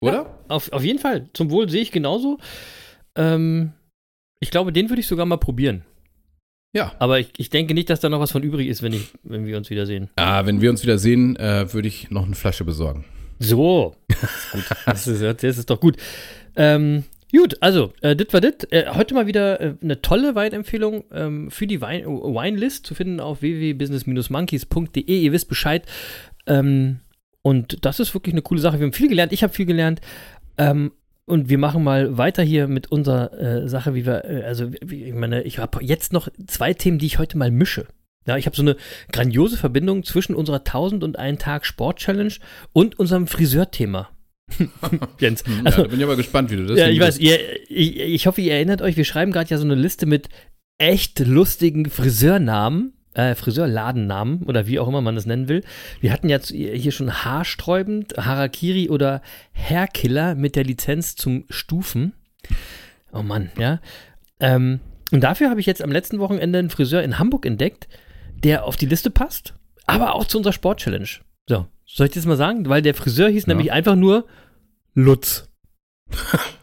Oder? auf, auf jeden Fall. Zum Wohl sehe ich genauso. Ähm, ich glaube, den würde ich sogar mal probieren. Ja. Aber ich, ich denke nicht, dass da noch was von übrig ist, wenn, ich, wenn wir uns wiedersehen. Ah, wenn wir uns wieder sehen, äh, würde ich noch eine Flasche besorgen. So. Das ist gut. Das ist, das ist doch gut. Ähm, gut, also, äh, dit war dit. Äh, heute mal wieder äh, eine tolle Weinempfehlung ähm, für die Wein Winelist zu finden auf www.business-monkeys.de. Ihr wisst Bescheid. Ähm, und das ist wirklich eine coole Sache. Wir haben viel gelernt. Ich habe viel gelernt. Ähm, und wir machen mal weiter hier mit unserer äh, Sache, wie wir, äh, also wie, ich meine, ich habe jetzt noch zwei Themen, die ich heute mal mische. Ja, ich habe so eine grandiose Verbindung zwischen unserer 1000 und einen Tag Sport Challenge und unserem Friseurthema. Jens, ja, also, da bin ich aber gespannt, wie du das ja, ich weiß, ihr, ich, ich hoffe, ihr erinnert euch, wir schreiben gerade ja so eine Liste mit echt lustigen Friseurnamen, äh, Friseurladennamen oder wie auch immer man das nennen will. Wir hatten jetzt hier schon haarsträubend, Harakiri oder Hairkiller mit der Lizenz zum Stufen. Oh Mann, ja. Ähm, und dafür habe ich jetzt am letzten Wochenende einen Friseur in Hamburg entdeckt, der auf die Liste passt, aber auch zu unserer Sport-Challenge. So, soll ich das mal sagen? Weil der Friseur hieß nämlich einfach nur Lutz.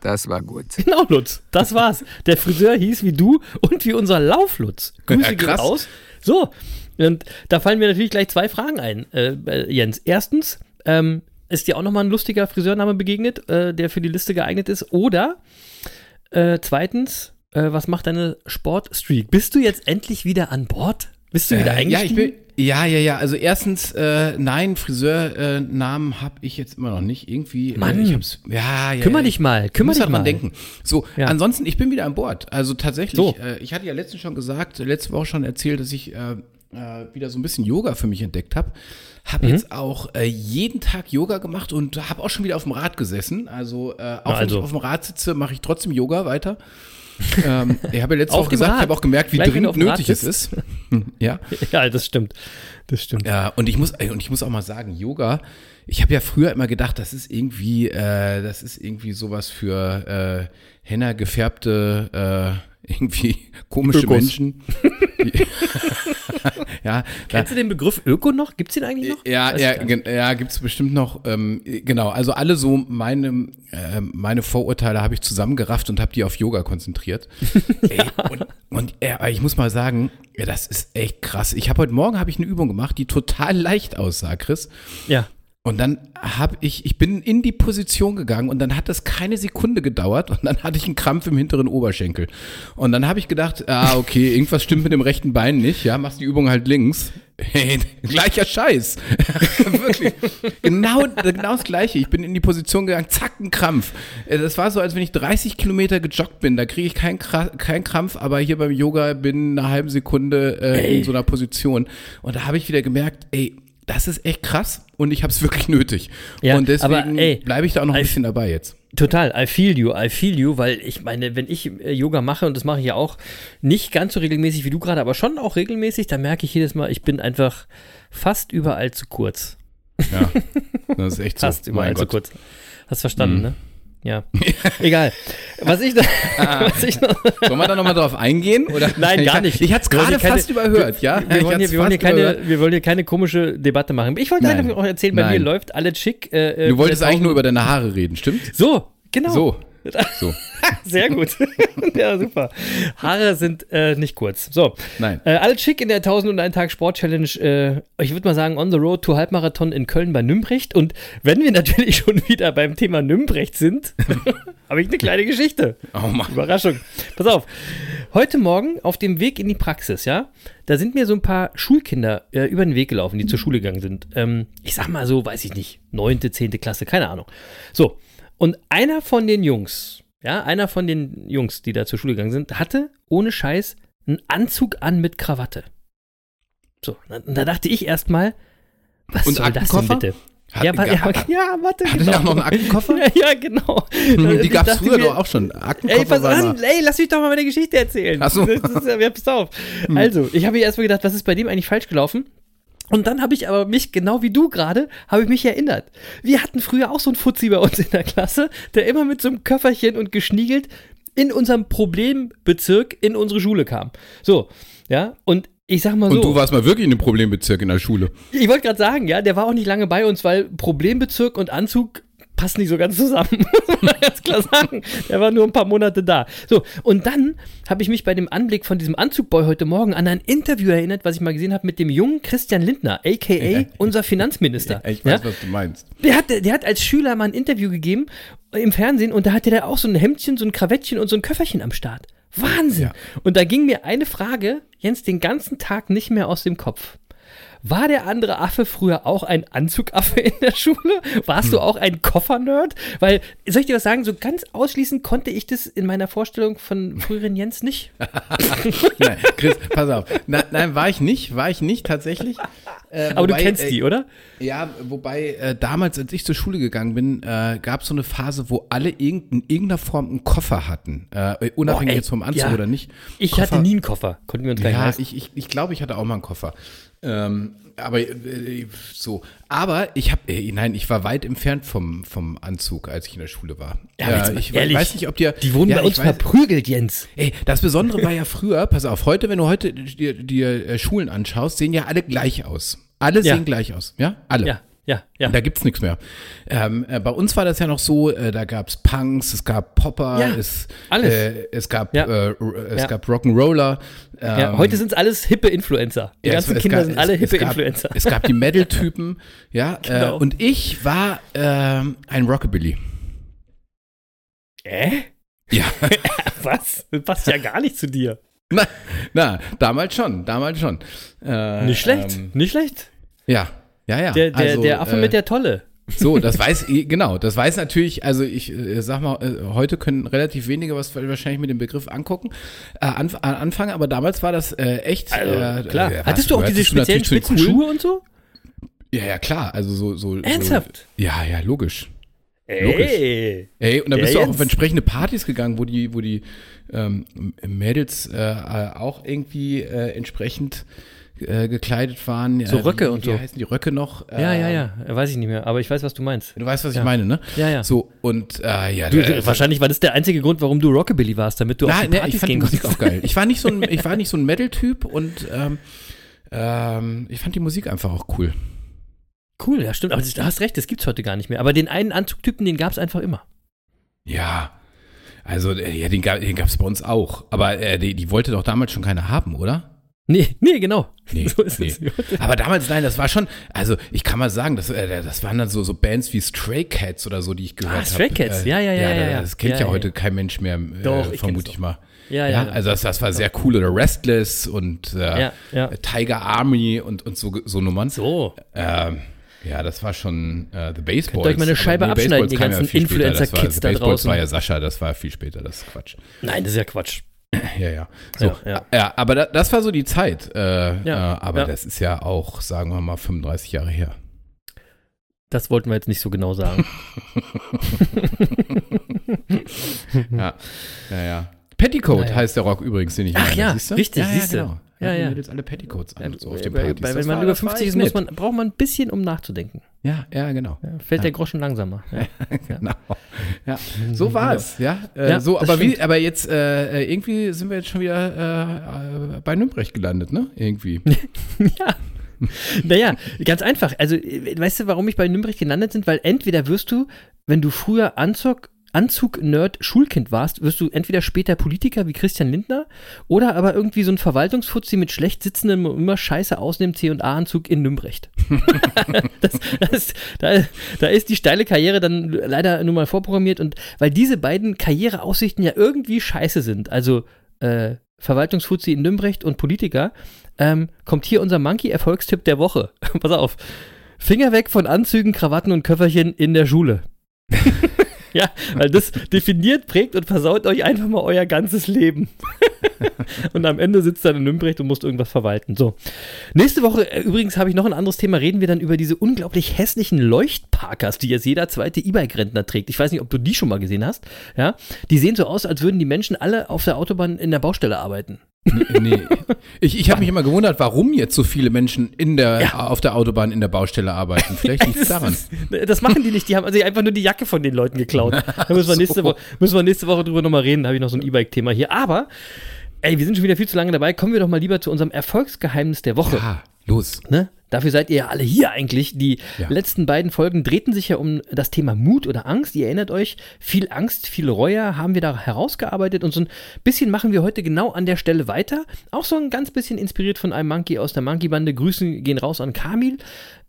Das war gut. Genau, Lutz. Das war's. Der Friseur hieß wie du und wie unser Lauflutz. Grüße Ja, gehen krass. raus. So, und da fallen mir natürlich gleich zwei Fragen ein, äh, äh, Jens. Erstens, ähm, ist dir auch nochmal ein lustiger Friseurname begegnet, äh, der für die Liste geeignet ist? Oder äh, zweitens, äh, was macht deine Sportstreak? Bist du jetzt endlich wieder an Bord? Bist du wieder Äh, ja, ich eingestiegen? bin, ja, ja, ja. Also erstens, äh, nein, Friseurnamen äh, habe ich jetzt immer noch nicht. Irgendwie. Mann. Äh, ich hab's, ja, ja. Kümmer ja, dich mal, kümmer muss dich mal. denken. So, Ja. ansonsten, ich bin wieder an Bord. Also tatsächlich, So. äh, ich hatte ja letztens schon gesagt, letzte Woche schon erzählt, dass ich äh, äh, wieder so ein bisschen Yoga für mich entdeckt habe. Habe Mhm. jetzt auch äh, jeden Tag Yoga gemacht und habe auch schon wieder auf dem Rad gesessen. Also, äh, auch wenn also. ich auf dem Rad sitze, mache ich trotzdem Yoga weiter. Ähm, ich habe ja letzte Auf Woche dem gesagt, ich Rad. habe auch gemerkt, wie Gleich, dringend nötig es ist. ja. Ja, das stimmt. Das stimmt. Ja, und ich muss, und ich muss auch mal sagen, Yoga, ich habe ja früher immer gedacht, das ist irgendwie, äh, das ist irgendwie sowas für äh, henna gefärbte, äh, irgendwie komische Ökos. Menschen. Ja, Kennst du den Begriff Öko noch? Gibt's den eigentlich noch? ja, ja, ja, gibt's bestimmt noch. Ähm, genau, also alle so meine, äh, meine Vorurteile habe ich zusammengerafft und habe die auf Yoga konzentriert. Ey, und und äh, ich muss mal sagen, ja, das ist echt krass. Ich habe heute Morgen habe ich eine Übung gemacht, die total leicht aussah, Chris. Ja. Und dann habe ich, ich bin in die Position gegangen und dann hat das keine Sekunde gedauert und dann hatte ich einen Krampf im hinteren Oberschenkel. Und dann habe ich gedacht, ah, okay, irgendwas stimmt mit dem rechten Bein nicht, ja, machst die Übung halt links. Hey, gleicher Scheiß. Wirklich. Genau, genau das Gleiche. Ich bin in die Position gegangen, zack, ein Krampf. Äh, Das war so, als wenn ich 30 Kilometer gejoggt bin. Da kriege ich keinen kein Krampf, aber hier beim Yoga bin eine halbe Sekunde äh, in so einer Position. Und da habe ich wieder gemerkt, ey, das ist echt krass. Und ich habe es wirklich nötig. Ja, und deswegen bleibe ich da auch noch ein I- bisschen dabei jetzt. Total, I feel you, I feel you, weil ich meine, wenn ich äh, Yoga mache, und das mache ich ja auch nicht ganz so regelmäßig wie du gerade, aber schon auch regelmäßig, da merke ich jedes Mal, ich bin einfach fast überall zu kurz. Ja, das ist echt so. Fast überall zu. Mhm. kurz. Hast verstanden, ne? Ja. Egal. Was ich, da, was ich noch, Sollen wir da nochmal drauf eingehen? Oder? Nein, ich, gar nicht. Ich hatte es Wir wollen gerade keine- fast überhört, ja? wir, Ich wollen hier, wir, wollen hier fast überhört. keine, wir wollen hier keine komische Debatte machen. Ich wollte einfach auch erzählen, bei mir Nein. läuft alles schick. Äh, äh, Du wolltest wir eigentlich nur über deine Haare reden, stimmt? So, genau. So. So. Sehr gut. ja, super. Haare sind äh, nicht kurz. So. Nein. Äh, alles schick in der 1001 Tag Sport Challenge. Äh, ich würde mal sagen, on the road to Halbmarathon in Köln bei Nümbrecht. Und wenn wir natürlich schon wieder beim Thema Nümbrecht sind, habe ich eine kleine Geschichte. Oh Mann. Überraschung. Pass auf. Heute Morgen auf dem Weg in die Praxis, ja, da sind mir so ein paar Schulkinder äh, über den Weg gelaufen, die zur Schule gegangen sind. Ähm, ich sag mal so, weiß ich nicht, neunte, zehnte Klasse, keine Ahnung. So. Und einer von den Jungs, ja, einer von den Jungs, die da zur Schule gegangen sind, hatte ohne Scheiß einen Anzug an mit Krawatte. So, und da dachte ich erstmal, was Und soll das denn bitte? Hat- ja, ja, ja, warte, Hat er auch noch einen Aktenkoffer? Ja, ja, genau. Die Ich gab es früher mir, doch auch schon. Aktenkoffer Ey, pass an, ey, lass mich doch mal meine Geschichte erzählen. Ach so. Hm. Das ist ja, pass auf. Also, ich habe mir erstmal gedacht, was ist bei dem eigentlich falsch gelaufen? Und dann habe ich aber mich, genau wie du gerade, habe ich mich erinnert. Wir hatten früher auch so einen Fuzzi bei uns in der Klasse, der immer mit so einem Köfferchen und geschniegelt in unserem Problembezirk in unsere Schule kam. So, ja, und ich sag mal so. Und du warst mal wirklich in einem Problembezirk in der Schule. Ich wollte gerade sagen, ja, der war auch nicht lange bei uns, weil Problembezirk und Anzug passen nicht so ganz zusammen. Muss man ganz klar sagen. Der war nur ein paar Monate da. So, und dann habe ich mich bei dem Anblick von diesem Anzugboy heute Morgen an ein Interview erinnert, was ich mal gesehen habe mit dem jungen Christian Lindner, a.k.a. unser Finanzminister. Ich weiß, ja? was du meinst. Der hat, der hat als Schüler mal ein Interview gegeben im Fernsehen und da hatte der auch so ein Hemdchen, so ein Krawettchen und so ein Köfferchen am Start. Wahnsinn. Ja. Und da ging mir eine Frage, Jens, den ganzen Tag nicht mehr aus dem Kopf. War der andere Affe früher auch ein Anzugaffe in der Schule? Warst Hm. du auch ein Koffernerd? Weil, soll ich dir was sagen, so ganz ausschließen konnte ich das in meiner Vorstellung von früheren Jens nicht. Nein, Chris, pass auf. Nein, nein, war ich nicht, war ich nicht tatsächlich. Äh, Aber wobei, du kennst äh, die, oder? Ja, wobei äh, damals, als ich zur Schule gegangen bin, äh, gab es so eine Phase, wo alle irgend, in irgendeiner Form einen Koffer hatten. Äh, unabhängig Boah, ey, jetzt vom Anzug ja. oder nicht. Ich Koffer, hatte nie einen Koffer. Konnten wir uns gleich Ja, leisten. ich, ich, ich glaube, ich hatte auch mal einen Koffer. Ähm, aber äh, so. Aber ich habe, äh, nein, ich war weit entfernt vom, vom Anzug, als ich in der Schule war. Ja, Äh, ich ehrlich, weiß nicht, ob dir. Die wurden ja, bei uns weiß- verprügelt, Jens. Ey, das Besondere war ja früher, pass auf, heute, wenn du heute dir, dir äh, Schulen anschaust, sehen ja alle gleich aus. Alle Ja. sehen gleich aus, ja? Alle. Ja, ja, ja. Da gibt's nichts mehr. Ähm, äh, bei uns war das ja noch so, äh, da gab's Punks, es gab Popper, Ja, es, alles. Äh, es gab, Ja. äh, es Ja. gab Rock'n'Roller. Ähm, ja, heute sind es alles hippe Influencer. Die ganzen es- es Kinder gab- sind alle es- hippe es gab, Influencer. Es gab die Metal-Typen, ja. Genau. Äh, und ich war ähm, ein Rockabilly. Äh? Ja. Was? Das passt ja gar nicht zu dir. na, na, damals schon, damals schon. Äh, Nicht schlecht, ähm, nicht schlecht. ja, ja, ja. Der, der, Also, der Affe äh, mit der Tolle. So, das weiß, genau, das weiß natürlich, also ich äh, sag mal, äh, heute können relativ wenige was wahrscheinlich mit dem Begriff angucken, äh, anf anfangen, aber damals war das äh, echt, Also, äh, klar. äh, Hattest du auch diese speziellen spitzen coolen- Schuhe und so? Ja, ja, klar, also so, so. Ernsthaft? So, ja, ja, logisch. Ey. Ey, und da bist du auch Jens. auf entsprechende Partys gegangen, wo die, wo die ähm, Mädels auch irgendwie entsprechend äh, gekleidet waren. So Äh, Röcke wie, und wie so. heißen die Röcke noch? Ja, ja, Ähm, ja. Weiß ich nicht mehr, aber ich weiß, was du meinst. Du weißt, was Ja. ich meine, ne? Ja, ja. So, und äh, ja, Du, äh, wahrscheinlich war das der einzige Grund, warum du Rockabilly warst, damit du auf Nein, die nee, Partys ich fand die gehen Musik konntest. auch geil. Ich war nicht so ein, ich war nicht so ein Metal-Typ und ähm, ähm, ich fand die Musik einfach auch cool. Cool, ja, stimmt. Aber das- du hast recht, das gibt's heute gar nicht mehr. Aber den einen Anzugtypen, den gab's einfach immer. Ja. Also, äh, ja, den gab es bei uns auch. Aber äh, die, die wollte doch damals schon keiner haben, oder? Nee, nee, genau. Nee, so ist nee. es. Aber damals, nein, das war schon, also ich kann mal sagen, das, äh, das waren dann so, so Bands wie Stray Cats oder so, die ich gehört habe. Ah, Stray Cats, ja, ja, ja, ja, ja. Das kennt ja, Ja, heute ja. kein Mensch mehr, äh, Doch, ich vermute doch. ich mal. Ja, Ja, ja. also das, das war sehr cool. Oder Restless und äh. Tiger Army und, und so, so Nummern. So. Ähm, ja, das war schon äh, The Baseballs. Könnt ihr euch mal eine Scheibe abschneiden, die ganzen. Das Influencer-Kids da Baseballs draußen. war ja Sascha, das war viel später, das ist Quatsch. Nein, das ist ja Quatsch. Ja, ja. So, Ja, ja, ja. aber da, das war so die Zeit. Äh, Ja, äh, aber das ist ja auch, sagen wir mal, 35 Jahre her. Das wollten wir jetzt nicht so genau sagen. Ja, ja, ja. Petticoat Naja. heißt der Rock übrigens, den ich Ach meine, ja, siehst du? richtig, ja, ja, siehst du. genau. Ja, Ja, ja. ja. Mädels alle Petticoats an so auf den Partys. Das wenn man über das war 50 ist, muss man, braucht man ein bisschen, um nachzudenken. Ja, ja, genau. Ja, fällt der Groschen langsamer. Ja. genau. Ja, so war es, ja. Äh, Ja, so, aber, wie, aber jetzt, äh, äh, irgendwie sind wir jetzt schon wieder äh, bei Nürnberg gelandet, ne? Irgendwie. ja. Naja, ganz einfach. Also, äh, weißt du, warum ich bei Nürnberg gelandet sind? Weil entweder wirst du, wenn du früher Anzug, Anzug-Nerd Schulkind warst, wirst du entweder später Politiker wie Christian Lindner oder aber irgendwie so ein Verwaltungsfuzzi mit schlecht sitzendem, immer scheiße ausnehmend C&A-Anzug in Nürnberg. das, das, da, da ist die steile Karriere dann leider nur mal vorprogrammiert und weil diese beiden Karriereaussichten ja irgendwie scheiße sind, also äh, Verwaltungsfuzzi in Nürnberg und Politiker, ähm, kommt hier unser Monkey-Erfolgstipp der Woche. Pass auf. Finger weg von Anzügen, Krawatten und Köfferchen in der Schule. ja, weil das definiert, prägt und versaut euch einfach mal euer ganzes Leben. und am Ende sitzt dann in Nürnberg und musst irgendwas verwalten. So. Nächste Woche, äh, übrigens, habe ich noch ein anderes Thema. Reden wir dann über diese unglaublich hässlichen Leuchtparkers, die jetzt jeder zweite E-Bike-Rentner trägt. Ich weiß nicht, ob du die schon mal gesehen hast. Ja, die sehen so aus, als würden die Menschen alle auf der Autobahn in der Baustelle arbeiten. Nee, nee. Ich, ich habe mich immer gewundert, warum jetzt so viele Menschen in der, auf der Autobahn in der Baustelle arbeiten. Vielleicht liegt es daran. Das, das machen die nicht. Die haben also einfach nur die Jacke von den Leuten geklaut. Da müssen wir nächste, Woche, müssen wir nächste Woche drüber nochmal reden. Da habe ich noch so ein E-Bike-Thema hier. Aber, ey, wir sind schon wieder viel zu lange dabei. Kommen wir doch mal lieber zu unserem Erfolgsgeheimnis der Woche. Ah, los. Ne? Dafür seid ihr ja alle hier eigentlich. Die Ja. letzten beiden Folgen drehten sich ja um das Thema Mut oder Angst. Ihr erinnert euch, viel Angst, viel Reue haben wir da herausgearbeitet und so ein bisschen machen wir heute genau an der Stelle weiter. Auch so ein ganz bisschen inspiriert von einem Monkey aus der Monkey-Bande. Grüßen gehen raus an Kamil.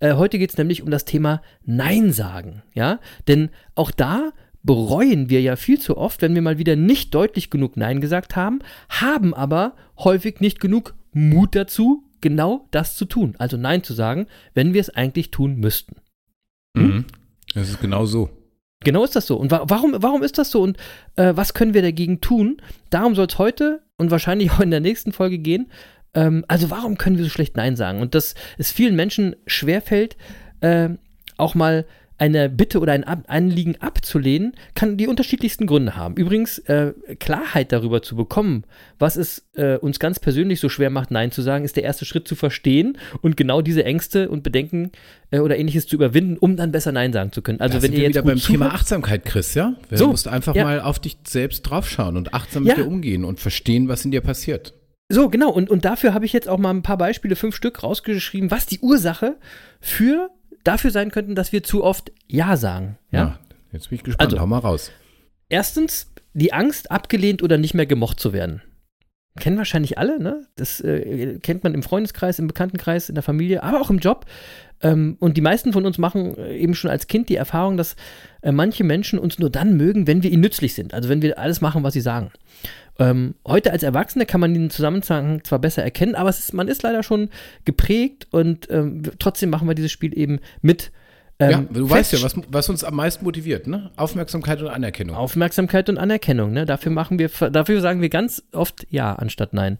Äh, heute geht es nämlich um das Thema Nein sagen. Ja, denn auch da bereuen wir ja viel zu oft, wenn wir mal wieder nicht deutlich genug Nein gesagt haben, haben aber häufig nicht genug Mut dazu, genau das zu tun. Also Nein zu sagen, wenn wir es eigentlich tun müssten. Mhm. Das ist genau so. Genau ist das so. Und wa warum, warum ist das so? Und äh, was können wir dagegen tun? Darum soll es heute und wahrscheinlich auch in der nächsten Folge gehen. Ähm, also warum können wir so schlecht Nein sagen? Und dass es vielen Menschen schwerfällt, äh, auch mal eine Bitte oder ein Anliegen abzulehnen, kann die unterschiedlichsten Gründe haben. Übrigens, äh, Klarheit darüber zu bekommen, was es äh, uns ganz persönlich so schwer macht, Nein zu sagen, ist der erste Schritt zu verstehen und genau diese Ängste und Bedenken äh, oder ähnliches zu überwinden, um dann besser Nein sagen zu können. Also da wenn sind ihr wir jetzt wieder beim Thema Achtsamkeit, Chris, ja? Du So, musst einfach ja. mal auf dich selbst draufschauen und achtsam Ja. mit dir umgehen und verstehen, was in dir passiert. So, genau. Und, und dafür habe ich jetzt auch mal ein paar Beispiele, fünf Stück rausgeschrieben, was die Ursache für dafür sein könnten, dass wir zu oft Ja sagen. Ja. jetzt bin ich gespannt. Also- Hau mal raus. Erstens, die Angst, abgelehnt oder nicht mehr gemocht zu werden. Kennen wahrscheinlich alle, ne? Das äh, kennt man im Freundeskreis, im Bekanntenkreis, in der Familie, aber auch im Job. Ähm, und die meisten von uns machen äh, eben schon als Kind die Erfahrung, dass äh, manche Menschen uns nur dann mögen, wenn wir ihnen nützlich sind. Also wenn wir alles machen, was sie sagen. Ähm, heute als Erwachsene kann man den Zusammenhang zwar besser erkennen, aber ist, man ist leider schon geprägt und ähm, trotzdem machen wir dieses Spiel eben mit. ähm, ja, du weißt ja, was, was uns am meisten motiviert, ne? Aufmerksamkeit und Anerkennung. Aufmerksamkeit und Anerkennung. Ne? Dafür machen wir, dafür sagen wir ganz oft ja anstatt nein.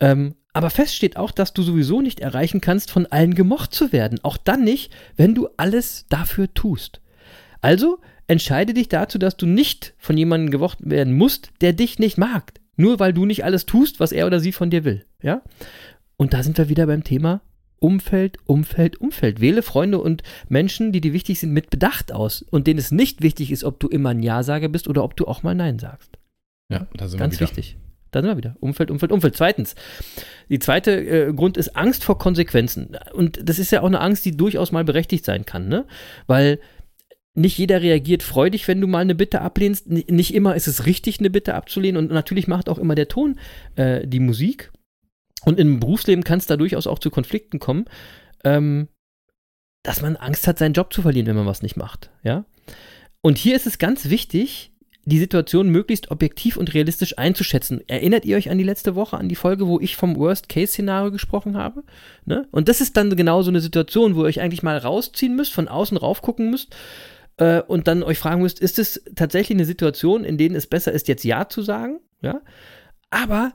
Ähm, aber fest steht auch, dass du sowieso nicht erreichen kannst, von allen gemocht zu werden. Auch dann nicht, wenn du alles dafür tust. Also entscheide dich dazu, dass du nicht von jemandem gemocht werden musst, der dich nicht mag. Nur weil du nicht alles tust, was er oder sie von dir will. Ja? Und da sind wir wieder beim Thema Umfeld, Umfeld, Umfeld. Wähle Freunde und Menschen, die dir wichtig sind, mit Bedacht aus und denen es nicht wichtig ist, ob du immer ein Ja-Sager bist oder ob du auch mal Nein sagst. ja, da sind Ganz wir wieder. wichtig. Da sind wir wieder. Umfeld, Umfeld, Umfeld. Zweitens, die zweite äh, Grund ist Angst vor Konsequenzen. Und das ist ja auch eine Angst, die durchaus mal berechtigt sein kann, ne? Weil nicht jeder reagiert freudig, wenn du mal eine Bitte ablehnst. Nicht immer ist es richtig, eine Bitte abzulehnen. Und natürlich macht auch immer der Ton äh, die Musik. Und im Berufsleben kann es da durchaus auch zu Konflikten kommen, ähm, dass man Angst hat, seinen Job zu verlieren, wenn man was nicht macht. Ja? Und hier ist es ganz wichtig, die Situation möglichst objektiv und realistisch einzuschätzen. Erinnert ihr euch an die letzte Woche, an die Folge, wo ich vom Worst-Case-Szenario gesprochen habe? Ne? Und das ist dann genau so eine Situation, wo ihr euch eigentlich mal rausziehen müsst, von außen raufgucken müsst äh, und dann euch fragen müsst, ist es tatsächlich eine Situation, in denen es besser ist, jetzt Ja zu sagen? Ja? Aber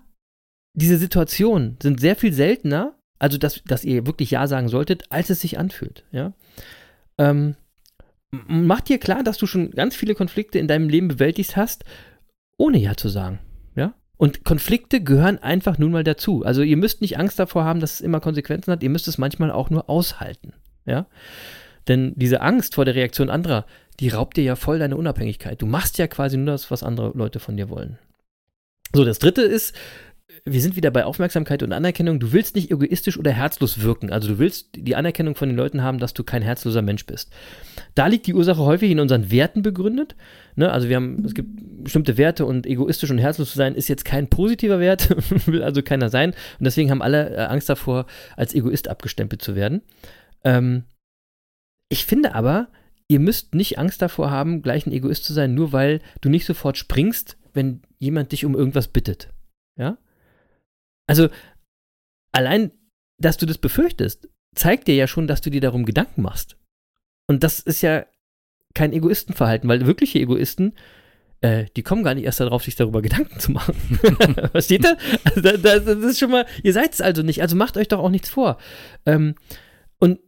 diese Situationen sind sehr viel seltener, also dass, dass ihr wirklich Ja sagen solltet, als es sich anfühlt. Ja? Ähm, mach dir klar, dass du schon ganz viele Konflikte in deinem Leben bewältigt hast, ohne Ja zu sagen. Ja? Und Konflikte gehören einfach nun mal dazu. Also ihr müsst nicht Angst davor haben, dass es immer Konsequenzen hat, ihr müsst es manchmal auch nur aushalten. Ja? Denn diese Angst vor der Reaktion anderer, die raubt dir ja voll deine Unabhängigkeit. Du machst ja quasi nur das, was andere Leute von dir wollen. So, das dritte ist, wir sind wieder bei Aufmerksamkeit und Anerkennung. Du willst nicht egoistisch oder herzlos wirken. Also du willst die Anerkennung von den Leuten haben, dass du kein herzloser Mensch bist. Da liegt die Ursache häufig in unseren Werten begründet. Ne? Also wir haben, es gibt bestimmte Werte und egoistisch und herzlos zu sein ist jetzt kein positiver Wert, will also keiner sein. Und deswegen haben alle äh, Angst davor, als Egoist abgestempelt zu werden. Ähm, ich finde aber, ihr müsst nicht Angst davor haben, gleich ein Egoist zu sein, nur weil du nicht sofort springst, wenn jemand dich um irgendwas bittet. Ja? Also, allein, dass du das befürchtest, zeigt dir ja schon, dass du dir darum Gedanken machst. Und das ist ja kein Egoistenverhalten, weil wirkliche Egoisten, äh, die kommen gar nicht erst darauf, sich darüber Gedanken zu machen. Versteht ihr? Also, da- da- das ist schon mal, ihr seid es also nicht, also macht euch doch auch nichts vor. Ähm, und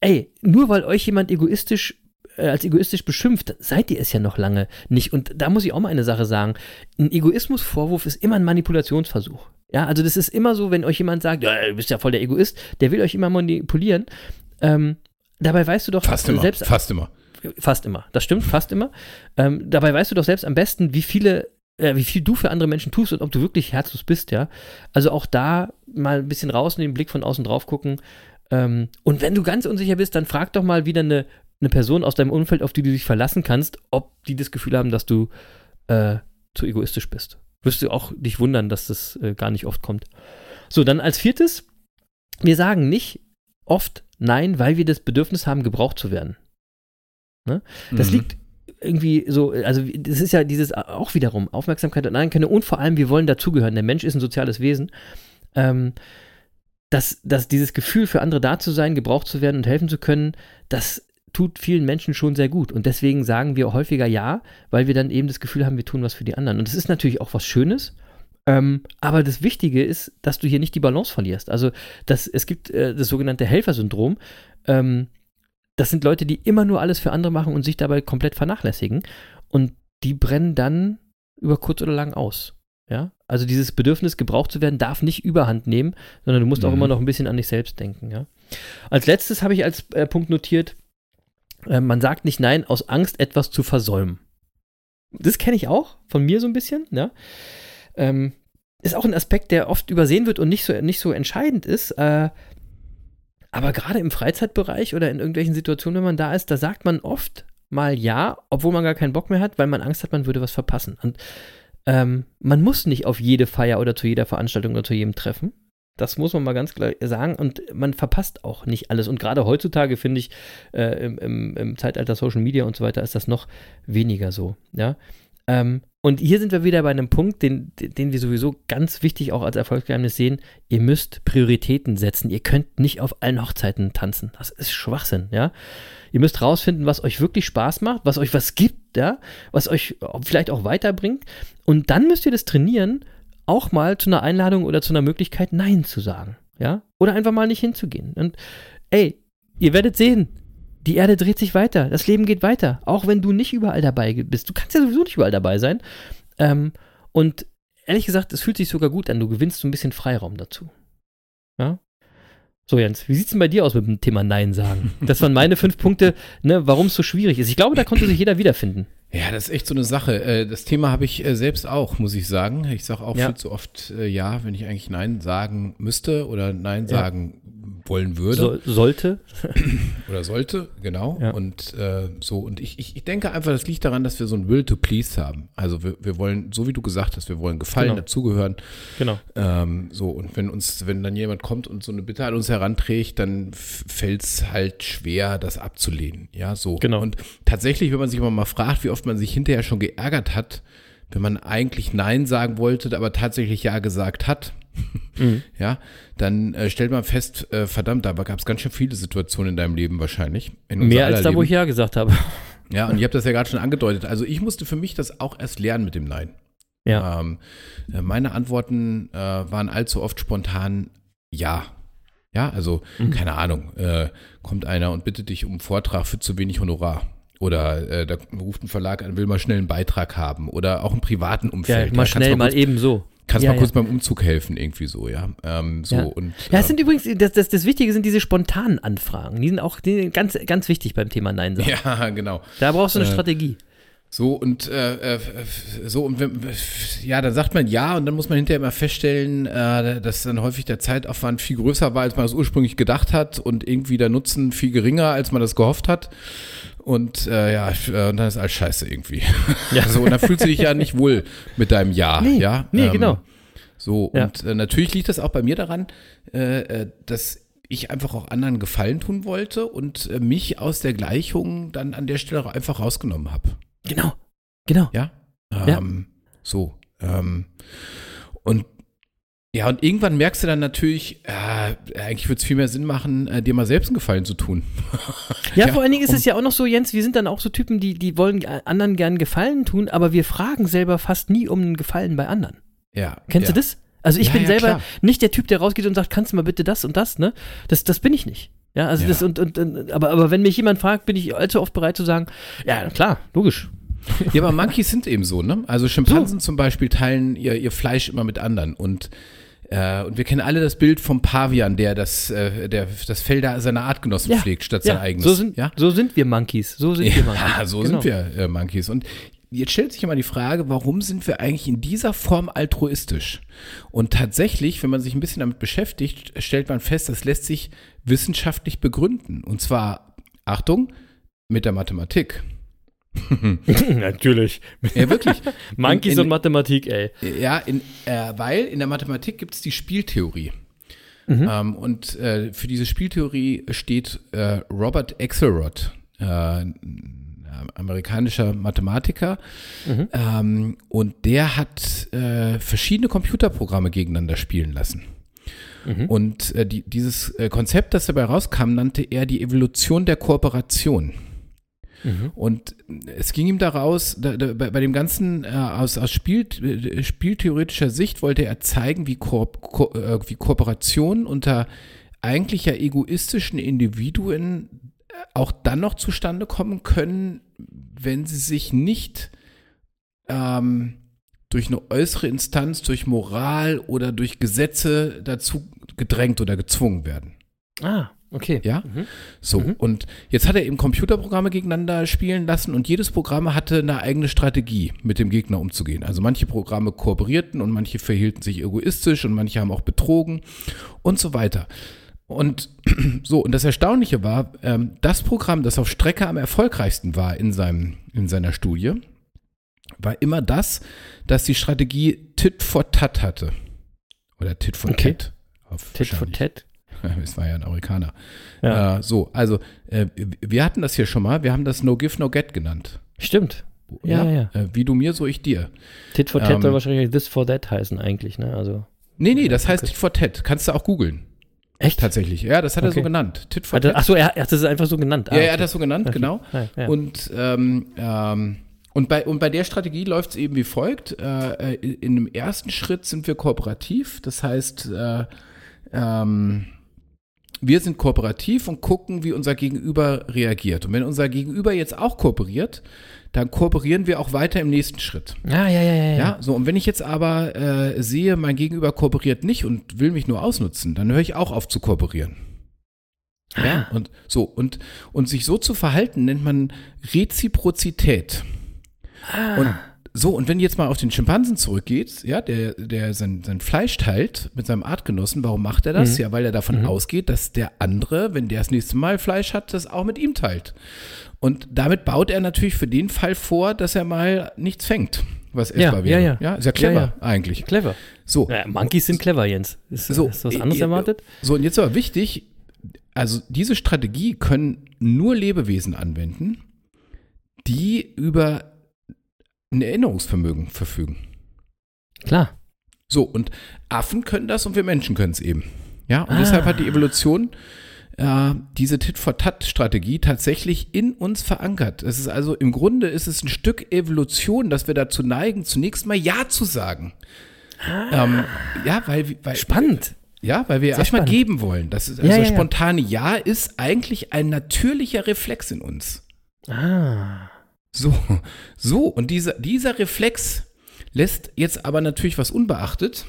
ey, nur weil euch jemand egoistisch äh, als egoistisch beschimpft, seid ihr es ja noch lange nicht. Und da muss ich auch mal eine Sache sagen. Ein Egoismusvorwurf ist immer ein Manipulationsversuch. Ja, also das ist immer so, wenn euch jemand sagt, ja, du bist ja voll der Egoist, der will euch immer manipulieren. Ähm, dabei weißt du doch Fast immer. selbst Fast immer. Fast immer. Das stimmt, fast immer. Ähm, dabei weißt du doch selbst am besten, wie viele, äh, wie viel du für andere Menschen tust und ob du wirklich herzlos bist, ja. Also auch da mal ein bisschen raus und den Blick von außen drauf gucken. Ähm, und wenn du ganz unsicher bist, dann frag doch mal wieder eine, eine Person aus deinem Umfeld, auf die du dich verlassen kannst, ob die das Gefühl haben, dass du äh, zu egoistisch bist. Wirst du auch dich wundern, dass das äh, gar nicht oft kommt. So, dann als viertes, wir sagen nicht oft Nein, weil wir das Bedürfnis haben, gebraucht zu werden. Ne? Das Mhm. liegt irgendwie so, also das ist ja dieses auch wiederum Aufmerksamkeit und Anerkennung und vor allem, wir wollen dazugehören. Der Mensch ist ein soziales Wesen. Ähm, dass, dass dieses Gefühl für andere da zu sein, gebraucht zu werden und helfen zu können, das tut vielen Menschen schon sehr gut. Und deswegen sagen wir häufiger Ja, weil wir dann eben das Gefühl haben, wir tun was für die anderen. Und das ist natürlich auch was Schönes. Ähm, aber das Wichtige ist, dass du hier nicht die Balance verlierst. Also das, es gibt äh, das sogenannte Helfersyndrom. Ähm, das sind Leute, die immer nur alles für andere machen und sich dabei komplett vernachlässigen. Und die brennen dann über kurz oder lang aus. Ja? Also dieses Bedürfnis, gebraucht zu werden, darf nicht überhand nehmen, sondern du musst auch Mhm. immer noch ein bisschen an dich selbst denken. Ja? Als letztes habe ich als äh, Punkt notiert, äh, man sagt nicht Nein aus Angst, etwas zu versäumen. Das kenne ich auch von mir so ein bisschen. Ja? Ähm, ist auch ein Aspekt, der oft übersehen wird und nicht so, nicht so entscheidend ist. Äh, aber gerade im Freizeitbereich oder in irgendwelchen Situationen, wenn man da ist, da sagt man oft mal ja, obwohl man gar keinen Bock mehr hat, weil man Angst hat, man würde was verpassen. Und ähm, man muss nicht auf jede Feier oder zu jeder Veranstaltung oder zu jedem Treffen. Das muss man mal ganz klar sagen. Und man verpasst auch nicht alles. Und gerade heutzutage finde ich, äh, im, im, im Zeitalter Social Media und so weiter ist das noch weniger so. Ja. Ähm, und hier sind wir wieder bei einem Punkt, den, den wir sowieso ganz wichtig auch als Erfolgsgeheimnis sehen. Ihr müsst Prioritäten setzen. Ihr könnt nicht auf allen Hochzeiten tanzen. Das ist Schwachsinn, ja. Ihr müsst rausfinden, was euch wirklich Spaß macht, was euch was gibt, ja, was euch vielleicht auch weiterbringt. Und dann müsst ihr das trainieren, auch mal zu einer Einladung oder zu einer Möglichkeit Nein zu sagen, ja. Oder einfach mal nicht hinzugehen. Und ey, ihr werdet sehen, die Erde dreht sich weiter, das Leben geht weiter, auch wenn du nicht überall dabei bist. Du kannst ja sowieso nicht überall dabei sein. Ähm, und ehrlich gesagt, es fühlt sich sogar gut an. Du gewinnst so ein bisschen Freiraum dazu. Ja? So, Jens, wie sieht's denn bei dir aus mit dem Thema Nein sagen? Das waren meine fünf Punkte, ne, warum es so schwierig ist. Ich glaube, da konnte sich jeder wiederfinden. Ja, das ist echt so eine Sache. Äh, Das Thema habe ich äh, selbst auch, muss ich sagen. Ich sage auch Ja. viel zu oft äh, ja, wenn ich eigentlich Nein sagen müsste oder Nein Ja. sagen wollen würde So, sollte. oder sollte, genau. Ja. Und äh, so, und ich, ich, ich denke einfach, das liegt daran, dass wir so ein Will to Please haben. Also wir, wir wollen, so wie du gesagt hast, wir wollen gefallen, Genau. dazugehören. Genau. Ähm, so, und wenn uns, wenn dann jemand kommt und so eine Bitte an uns heranträgt, dann fällt es halt schwer, das abzulehnen. Ja, so. Genau. Und tatsächlich, wenn man sich aber mal fragt, wie oft man sich hinterher schon geärgert hat, wenn man eigentlich Nein sagen wollte, aber tatsächlich Ja gesagt hat, Mhm. ja, dann äh, stellt man fest, äh, verdammt, da gab es ganz schön viele Situationen in deinem Leben wahrscheinlich. Mehr als da, wo ich Ja gesagt habe. Ja, und ich habe das ja gerade schon angedeutet. Also ich musste für mich das auch erst lernen mit dem Nein. Ja. Ähm, äh, meine Antworten äh, waren allzu oft spontan ja. Ja, also Mhm. keine Ahnung, äh, kommt einer und bittet dich um einen Vortrag für zu wenig Honorar. Oder äh, da ruft ein Verlag an, will mal schnell einen Beitrag haben. Oder auch im privaten Ja, Umfeld. mal kannst schnell, mal kurz, eben so. Kannst ja, mal kurz ja. beim Umzug helfen, irgendwie so, ja. Ähm, so Ja. und Ja, äh, es sind übrigens, das, das, das Wichtige sind diese spontanen Anfragen. Die sind auch die sind ganz, ganz wichtig beim Thema Nein sagen. ja, genau. Da brauchst du eine Äh, Strategie. So und äh, äh, so und wenn, ja, dann sagt man ja und dann muss man hinterher immer feststellen, äh, dass dann häufig der Zeitaufwand viel größer war, als man das ursprünglich gedacht hat und irgendwie der Nutzen viel geringer, als man das gehofft hat. Und äh, ja, äh, und dann ist alles scheiße irgendwie. Ja. so, und dann fühlst du dich ja nicht wohl mit deinem Ja, Nee, ja. nee, Ähm, genau. So, Ja. und äh, natürlich liegt das auch bei mir daran, äh, äh, dass ich einfach auch anderen Gefallen tun wollte und äh, mich aus der Gleichung dann an der Stelle einfach rausgenommen habe. Genau. Genau. Ja. Ja. Ähm, So. Ähm, und ja, und irgendwann merkst du dann natürlich, äh, eigentlich würde es viel mehr Sinn machen, äh, dir mal selbst einen Gefallen zu tun. Ja, Ja, vor allen Dingen ist es ja auch noch so, Jens, wir sind dann auch so Typen, die, die wollen anderen gern Gefallen tun, aber wir fragen selber fast nie um einen Gefallen bei anderen. Ja. Kennst ja. du das? Also ich Ja, bin selber klar. nicht der Typ, der rausgeht und sagt, kannst du mal bitte das und das, ne? Das, das bin ich nicht. Ja, also das und, und, und aber, aber wenn mich jemand fragt, bin ich allzu oft bereit zu sagen, ja, klar, logisch. Ja, aber Monkeys sind eben so, ne? Also Schimpansen zum Beispiel teilen ihr, ihr Fleisch immer mit anderen und äh, und wir kennen alle das Bild vom Pavian, der das, äh, der das Fell seiner Artgenossen Ja. pflegt, statt sein Ja, eigenes. so sind, ja? so sind wir Monkeys. So sind wir Monkeys. Ja, so Genau. sind wir äh, Monkeys. Und jetzt stellt sich immer die Frage, warum sind wir eigentlich in dieser Form altruistisch? Und tatsächlich, wenn man sich ein bisschen damit beschäftigt, stellt man fest, das lässt sich wissenschaftlich begründen. Und zwar, Achtung, mit der Mathematik. Natürlich. Ja, wirklich. Monkeys In- in- und Mathematik, ey. Ja, in, äh, weil in der Mathematik gibt es die Spieltheorie. Mhm. Ähm, und äh, für diese Spieltheorie steht äh, Robert Axelrod, äh, amerikanischer Mathematiker. Mhm. Ähm, und der hat äh, verschiedene Computerprogramme gegeneinander spielen lassen. Mhm. Und äh, die, dieses Konzept, das dabei rauskam, nannte er die Evolution der Kooperation. Mhm. Und es ging ihm daraus, da, da, bei, bei dem Ganzen äh, aus, aus Spiel, äh, spieltheoretischer Sicht wollte er zeigen, wie, Koop, Ko, äh, wie Kooperation unter eigentlich ja egoistischen Individuen äh, auch dann noch zustande kommen können, wenn sie sich nicht ähm, durch eine äußere Instanz, durch Moral oder durch Gesetze dazu gedrängt oder gezwungen werden. Ah, okay. Ja? Mhm. So, und jetzt hat er eben Computerprogramme gegeneinander spielen lassen und jedes Programm hatte eine eigene Strategie, mit dem Gegner umzugehen. Also manche Programme kooperierten und manche verhielten sich egoistisch und manche haben auch betrogen und so weiter. Und so, und das Erstaunliche war, ähm, das Programm, das auf Strecke am erfolgreichsten war in, seinem, in seiner Studie, war immer das, das die Strategie Tit for Tat hatte. Oder Tit for Okay. Tat. Tit for. Tat. Es war ja ein Amerikaner. Ja. Äh, so, also äh, wir hatten das hier schon mal, wir haben das No Give, No Get genannt. Stimmt. Ja, ja, ja. Äh, wie du mir, so ich dir. Tit for Tat Ähm, soll wahrscheinlich This for That heißen eigentlich, ne? Also. Nee, nee, das heißt okay. Tit for Tat. Kannst du auch googeln. Echt? Tatsächlich. Ja, das hat er so Okay. genannt. Tit for Tat. achso, er, er hat das einfach so genannt. Ah, ja, er okay. hat das so genannt, Okay. genau. Ja. Und, ähm, ähm, und, bei, und bei der Strategie läuft es eben wie folgt. Äh, äh, in dem ersten Schritt sind wir kooperativ. Das heißt, äh, ähm, wir sind kooperativ und gucken, wie unser Gegenüber reagiert. Und wenn unser Gegenüber jetzt auch kooperiert, dann kooperieren wir auch weiter im nächsten Schritt. Ah, ja, ja, ja, ja. Ja, so und wenn ich jetzt aber äh, sehe, mein Gegenüber kooperiert nicht und will mich nur ausnutzen, dann höre ich auch auf zu kooperieren. Ja, und so und und sich so zu verhalten nennt man Reziprozität. Und so und wenn jetzt mal auf den Schimpansen zurückgeht, ja, der der sein, sein Fleisch teilt mit seinem Artgenossen, warum macht er das? Ja, weil er davon ausgeht, dass der andere, wenn der das nächste Mal Fleisch hat, das auch mit ihm teilt. Und damit baut er natürlich für den Fall vor, dass er mal nichts fängt, was Ja, essbar wäre. ja, ja. ja, ist ja clever Ja, eigentlich. Clever. So, Ja, Monkeys sind clever, Jens. Ist, so, ist was anderes erwartet? So, und jetzt aber wichtig, also diese Strategie können nur Lebewesen anwenden, die über ein Erinnerungsvermögen verfügen. Klar. So, und Affen können das und wir Menschen können es eben. Ja, und deshalb hat die Evolution äh, diese Tit-for-Tat-Strategie tatsächlich in uns verankert. Es ist also im Grunde ist es ein Stück Evolution, dass wir dazu neigen, zunächst mal Ja zu sagen. Ähm, ja, weil, weil Spannend. ja, weil wir erstmal geben wollen. Das ist also Ja, ja, ja. spontane Ja ist eigentlich ein natürlicher Reflex in uns. Ah. So, so, und dieser, dieser Reflex lässt jetzt aber natürlich was unbeachtet,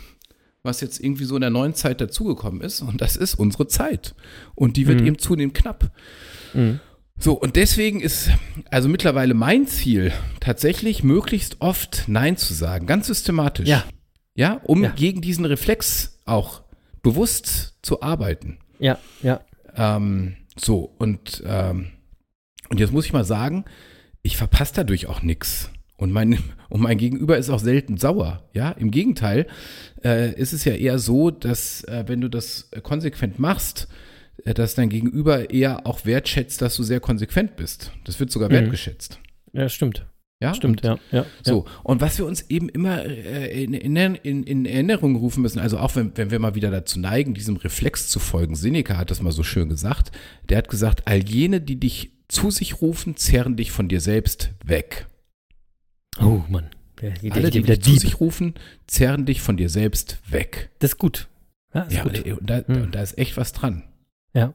was jetzt irgendwie so in der neuen Zeit dazugekommen ist, und das ist unsere Zeit. Und die wird Mhm. eben zunehmend knapp. Mhm. So, und deswegen ist also mittlerweile mein Ziel, tatsächlich möglichst oft Nein zu sagen, ganz systematisch. Ja. Ja, um Ja. gegen diesen Reflex auch bewusst zu arbeiten. Ja, ja. Ähm, so, und, ähm, und jetzt muss ich mal sagen, ich verpasse dadurch auch nichts. Und mein, und mein Gegenüber ist auch selten sauer. Ja, im Gegenteil, äh, ist es ja eher so, dass äh, wenn du das äh, konsequent machst, äh, dass dein Gegenüber eher auch wertschätzt, dass du sehr konsequent bist. Das wird sogar Mhm. wertgeschätzt. Ja, stimmt. Ja, Stimmt, Und ja. ja so, und was wir uns eben immer äh, in, in, in, in Erinnerung rufen müssen, also auch wenn, wenn wir mal wieder dazu neigen, diesem Reflex zu folgen, Seneca hat das mal so schön gesagt, der hat gesagt, all jene, die dich zu sich rufen, zerren dich von dir selbst weg. Oh, Mann. Der, der, Alle, die dich zu sich rufen, zerren dich von dir selbst weg. Das ist gut. Ja, ist Ja, gut. und da, Hm. und da ist echt was dran. Ja.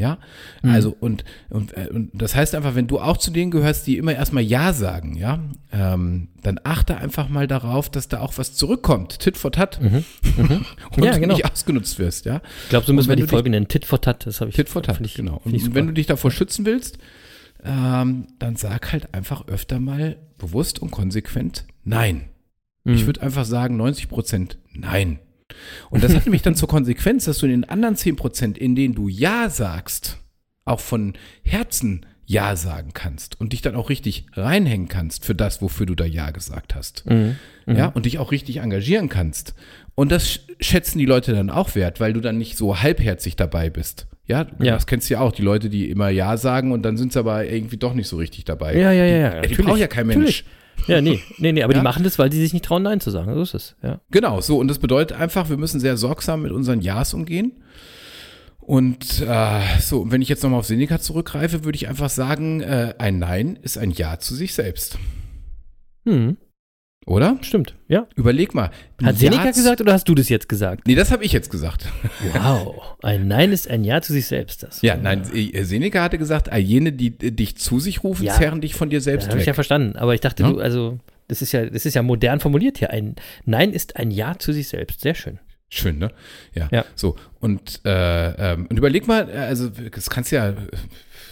Ja, Mhm. also und, und, äh, und das heißt einfach, wenn du auch zu denen gehörst, die immer erstmal Ja sagen, ja, ähm, dann achte einfach mal darauf, dass da auch was zurückkommt, Tit for Tat, Mhm. Mhm. und Ja, genau. nicht ausgenutzt wirst, ja. Ich glaube, so müssen wir die Folge nennen. Tit for Tat. Das habe ich. Tit for Tat, ich, genau. Und super. wenn du dich davor schützen willst, ähm, dann sag halt einfach öfter mal bewusst und konsequent Nein. Mhm. Ich würde einfach sagen 90 Prozent Nein. Und das hat nämlich dann zur Konsequenz, dass du in den anderen 10 Prozent, in denen du Ja sagst, auch von Herzen Ja sagen kannst und dich dann auch richtig reinhängen kannst für das, wofür du da Ja gesagt hast. Mhm. Mhm. Ja, und dich auch richtig engagieren kannst. Und das sch- schätzen die Leute dann auch wert, weil du dann nicht so halbherzig dabei bist. Ja, Ja. das kennst du ja auch, die Leute, die immer Ja sagen und dann sind sie aber irgendwie doch nicht so richtig dabei. Ja, ja, ja, ja. Die, die natürlich, braucht ja kein Mensch. natürlich. Ja, nee, nee, nee, aber Ja? die machen das, weil die sich nicht trauen, Nein zu sagen. So ist es. Ja. Genau, so. Und das bedeutet einfach, wir müssen sehr sorgsam mit unseren Ja's umgehen. Und äh, so, und wenn ich jetzt nochmal auf Seneca zurückgreife, würde ich einfach sagen, äh, ein Nein ist ein Ja zu sich selbst. Hm, Oder? stimmt. Ja. Überleg mal. Hat Seneca gesagt oder hast du das jetzt gesagt? Nee, das habe ich jetzt gesagt. Wow. Ein Nein ist ein Ja zu sich selbst. Das. Ja, nein, äh, Seneca hatte gesagt, all jene, die äh, dich zu sich rufen, Ja. zerren dich von dir Das selbst habe ich ja weg. verstanden. Aber ich dachte, Ja? du, also, das ist ja, das ist ja modern formuliert hier. Ein Nein ist ein Ja zu sich selbst. Sehr schön. Schön, ne? Ja. Ja. So, und, äh, ähm, und überleg mal, äh, also das kannst du ja,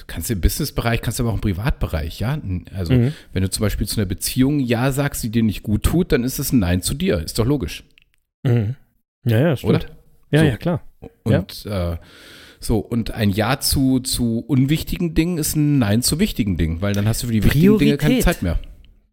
kannst du im Businessbereich, kannst du aber auch im Privatbereich, ja? Also Mhm. wenn du zum Beispiel zu einer Beziehung Ja sagst, die dir nicht gut tut, dann ist es ein Nein zu dir. Ist doch logisch, Mhm. Ja, ja, stimmt. oder? Ja, So. ja, klar. Und äh, so, und ein Ja zu, zu unwichtigen Dingen ist ein Nein zu wichtigen Dingen, weil dann hast du für die wichtigen Dinge keine Priorität. Zeit mehr.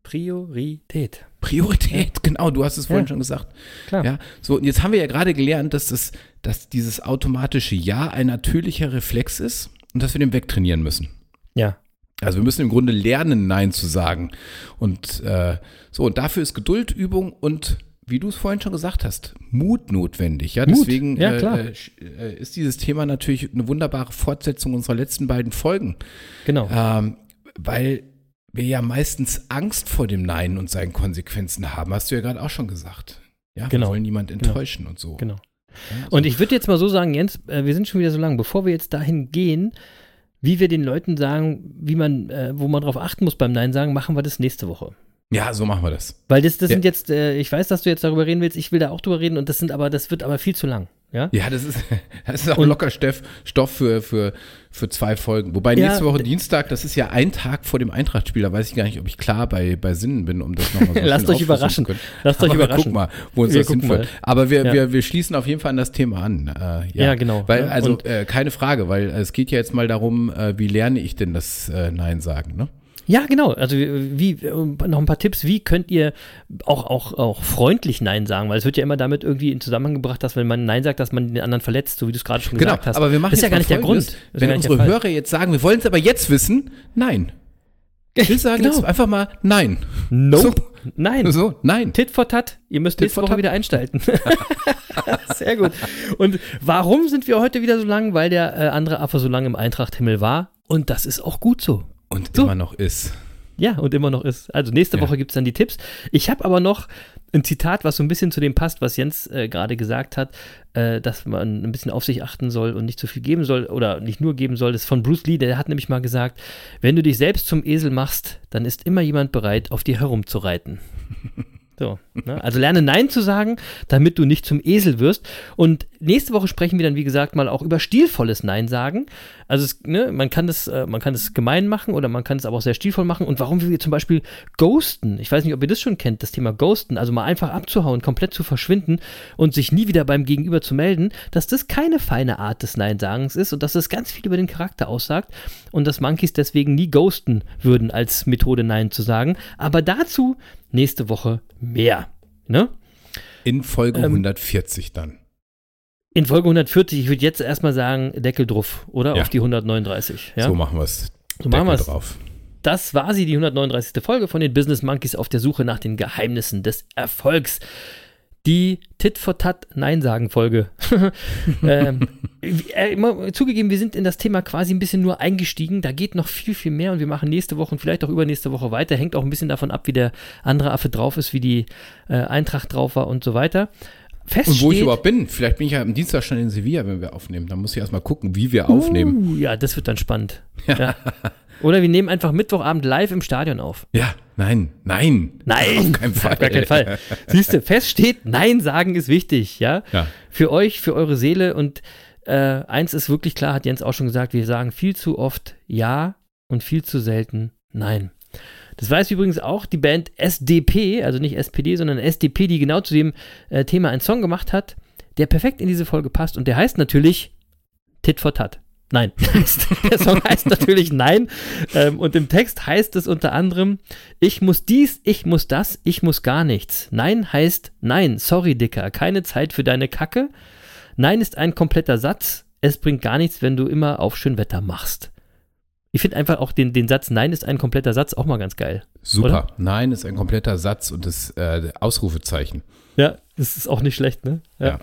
Priorität. Priorität, genau, du hast es vorhin Ja. schon gesagt. Klar. Ja, so, und jetzt haben wir ja gerade gelernt, dass, das, dass dieses automatische Ja ein natürlicher Reflex ist und dass wir den wegtrainieren müssen. Ja. Also wir müssen im Grunde lernen, Nein zu sagen. Und äh, so, und dafür ist Geduldübung und wie du es vorhin schon gesagt hast, Mut notwendig. Ja, Mut, deswegen ja, äh, äh, äh, ist dieses Thema natürlich eine wunderbare Fortsetzung unserer letzten beiden Folgen. Genau. Ähm, weil wir ja meistens Angst vor dem Nein und seinen Konsequenzen haben, hast du ja gerade auch schon gesagt. Ja, Genau. wir wollen niemand enttäuschen und so. Genau. Und ich würde jetzt mal so sagen, Jens, äh, wir sind schon wieder so lang, bevor wir jetzt dahin gehen, wie wir den Leuten sagen, wie man, äh, wo man drauf achten muss beim Nein sagen, machen wir das nächste Woche. ja, so machen wir das. Weil das, das Ja. sind jetzt, äh, ich weiß, dass du jetzt darüber reden willst, ich will da auch drüber reden und das sind aber, das wird aber viel zu lang. Ja? Ja, das ist, das ist auch Und- locker Steff, Stoff für, für, für zwei Folgen. Wobei Ja, nächste Woche Dienstag, das ist ja ein Tag vor dem Eintrachtspiel, da weiß ich gar nicht, ob ich klar bei, bei Sinnen bin, um das nochmal so Lasst euch überraschen. können. Lasst euch Aber überraschen. Guck mal, wo uns Wir das hinführt. mal. Aber wir, Ja. wir, wir schließen auf jeden Fall an das Thema an. Äh, ja. Ja, genau. Weil, Ja, also und- äh, keine Frage, weil es geht ja jetzt mal darum, äh, wie lerne ich denn das äh, Nein sagen, ne? Ja, genau. Also wie, äh, noch ein paar Tipps, wie könnt ihr auch, auch, auch freundlich Nein sagen? Weil es wird ja immer damit irgendwie in Zusammenhang gebracht, dass wenn man Nein sagt, dass man den anderen verletzt, so wie du es gerade schon Genau, gesagt hast. aber wir machen das ist ja gar nicht der Grund. Wenn unsere der. Hörer jetzt sagen, wir wollen es aber jetzt wissen, nein. Wir sagen Genau. jetzt einfach mal nein. Nope. Nein. So, nein. Tit for Tat. Ihr müsst Tit nächste Woche tat. wieder einschalten. Sehr gut. Und warum sind wir heute wieder so lang? Weil der äh, andere Affe so lange im Eintracht-Himmel war. Und das ist auch gut so. Und So. immer noch ist. Ja, und immer noch ist. Also nächste Ja. Woche gibt es dann die Tipps. Ich habe aber noch ein Zitat, was so ein bisschen zu dem passt, was Jens äh, gerade gesagt hat, äh, dass man ein bisschen auf sich achten soll und nicht zu viel geben soll oder nicht nur geben soll. Das ist von Bruce Lee, der hat nämlich mal gesagt, wenn du dich selbst zum Esel machst, dann ist immer jemand bereit, auf dir herumzureiten. So, ne? Also lerne Nein zu sagen, damit du nicht zum Esel wirst. Und nächste Woche sprechen wir dann, wie gesagt, mal auch über stilvolles Nein sagen. Also es, ne, man kann das, äh, man kann das gemein machen oder man kann es aber auch sehr stilvoll machen. Und warum wir zum Beispiel ghosten. Ich weiß nicht, ob ihr das schon kennt, das Thema ghosten. Also mal einfach abzuhauen, komplett zu verschwinden und sich nie wieder beim Gegenüber zu melden, dass das keine feine Art des Nein-Sagens ist und dass das ganz viel über den Charakter aussagt und dass Monkeys deswegen nie ghosten würden als Methode Nein zu sagen. Aber dazu nächste Woche mehr. Ne? In Folge Ähm, 140 dann. In Folge 140, ich würde jetzt erstmal sagen, Deckel drauf, oder? Ja. Auf die 139. Ja? So machen wir es. So machen wir's. drauf. Das war sie, die 139. Folge von den Business Monkeys auf der Suche nach den Geheimnissen des Erfolgs. Die Tit for Tat Nein sagen Folge. ähm, äh, zugegeben, wir sind in das Thema quasi ein bisschen nur eingestiegen. Da geht noch viel, viel mehr und wir machen nächste Woche und vielleicht auch übernächste Woche weiter. Hängt auch ein bisschen davon ab, wie der andere Affe drauf ist, wie die äh, Eintracht drauf war und so weiter. Fest Und wo ich überhaupt bin, vielleicht bin ich ja am Dienstag schon in Sevilla, wenn wir aufnehmen. Da muss ich erstmal gucken, wie wir aufnehmen. Uh, ja, das wird dann spannend. Ja. Oder wir nehmen einfach Mittwochabend live im Stadion auf. Ja, nein, nein. Nein, Auf keinen Fall. Auf gar keinen Fall. Siehst du, fest steht, Nein sagen ist wichtig, ja? Ja. Für euch, für eure Seele und äh, eins ist wirklich klar, hat Jens auch schon gesagt, wir sagen viel zu oft Ja und viel zu selten Nein. Das weiß übrigens auch die Band SDP, also nicht SPD, sondern SDP, die genau zu dem äh, Thema einen Song gemacht hat, der perfekt in diese Folge passt und der heißt natürlich Tit for Tat. Nein, der Song heißt natürlich Nein. Ähm, und im Text heißt es unter anderem, ich muss dies, ich muss das, ich muss gar nichts. Nein heißt Nein, sorry Dicker, keine Zeit für deine Kacke. Nein ist ein kompletter Satz, es bringt gar nichts, wenn du immer auf Schönwetter machst. Ich finde einfach auch den, den Satz Nein ist ein kompletter Satz auch mal ganz geil. Super. Oder? Nein ist ein kompletter Satz und das äh, Ausrufezeichen. Ja, das ist auch nicht schlecht, ne? Ja.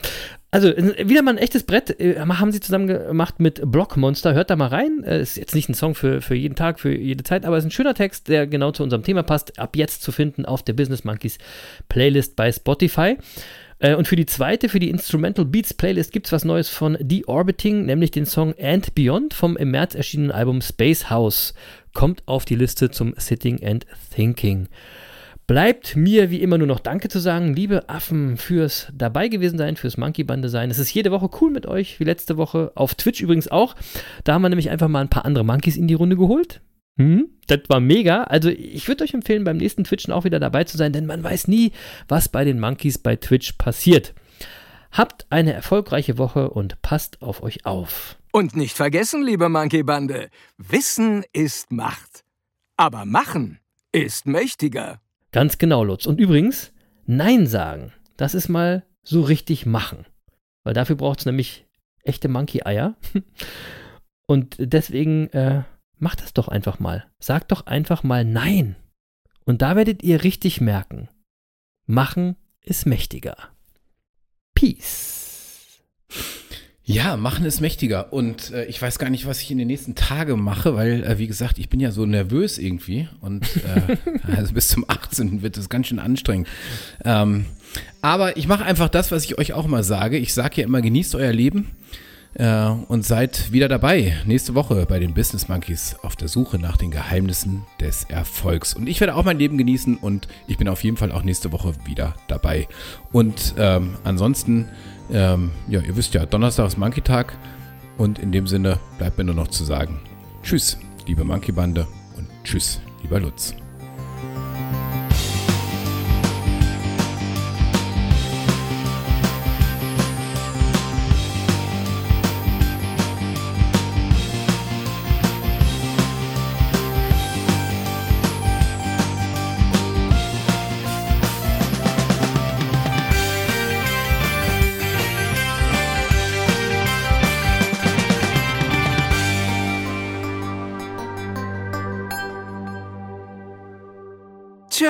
Also, äh, wieder mal ein echtes Brett. äh, Haben sie zusammen gemacht mit Blockmonster. Hört da mal rein. Äh, Ist jetzt nicht ein Song für, für jeden Tag, für jede Zeit, aber es ist ein schöner Text, der genau zu unserem Thema passt. Ab jetzt zu finden auf der Business Monkeys Playlist bei Spotify. Äh, Und für die zweite, für die Instrumental Beats Playlist gibt es was Neues von Deorbiting, nämlich den Song And Beyond vom im März erschienenen Album Space House. Kommt auf die Liste zum Sitting and Thinking. Bleibt mir wie immer nur noch Danke zu sagen, liebe Affen, fürs dabei gewesen sein, fürs Monkey Bande sein. Es ist jede Woche cool mit euch, wie letzte Woche. Auf Twitch übrigens auch. Da haben wir nämlich einfach mal ein paar andere Monkeys in die Runde geholt. Hm, das war mega. Also ich würde euch empfehlen, beim nächsten Twitchen auch wieder dabei zu sein, denn man weiß nie, was bei den Monkeys bei Twitch passiert. Habt eine erfolgreiche Woche und passt auf euch auf. Und nicht vergessen, liebe Monkey-Bande, Wissen ist Macht. Aber Machen ist mächtiger. Ganz genau, Lutz. Und übrigens, Nein sagen, das ist mal so richtig machen. Weil dafür braucht es nämlich echte Monkey-Eier. Und deswegen äh, macht das doch einfach mal. Sagt doch einfach mal Nein. Und da werdet ihr richtig merken, machen ist mächtiger. Peace. Ja, machen ist mächtiger. Und äh, ich weiß gar nicht, was ich in den nächsten Tagen mache, weil, äh, wie gesagt, ich bin ja so nervös irgendwie. Und äh, also bis zum 18. wird es ganz schön anstrengend. Ähm, aber ich mache einfach das, was ich euch auch mal sage. Ich sage ja immer, genießt euer Leben und seid wieder dabei. Nächste Woche bei den Business Monkeys auf der Suche nach den Geheimnissen des Erfolgs. Und ich werde auch mein Leben genießen und ich bin auf jeden Fall auch nächste Woche wieder dabei. Und ähm, ansonsten, ähm, ja, ihr wisst ja, Donnerstag ist Monkey-Tag. Und in dem Sinne bleibt mir nur noch zu sagen, tschüss, liebe Monkey-Bande und tschüss, lieber Lutz.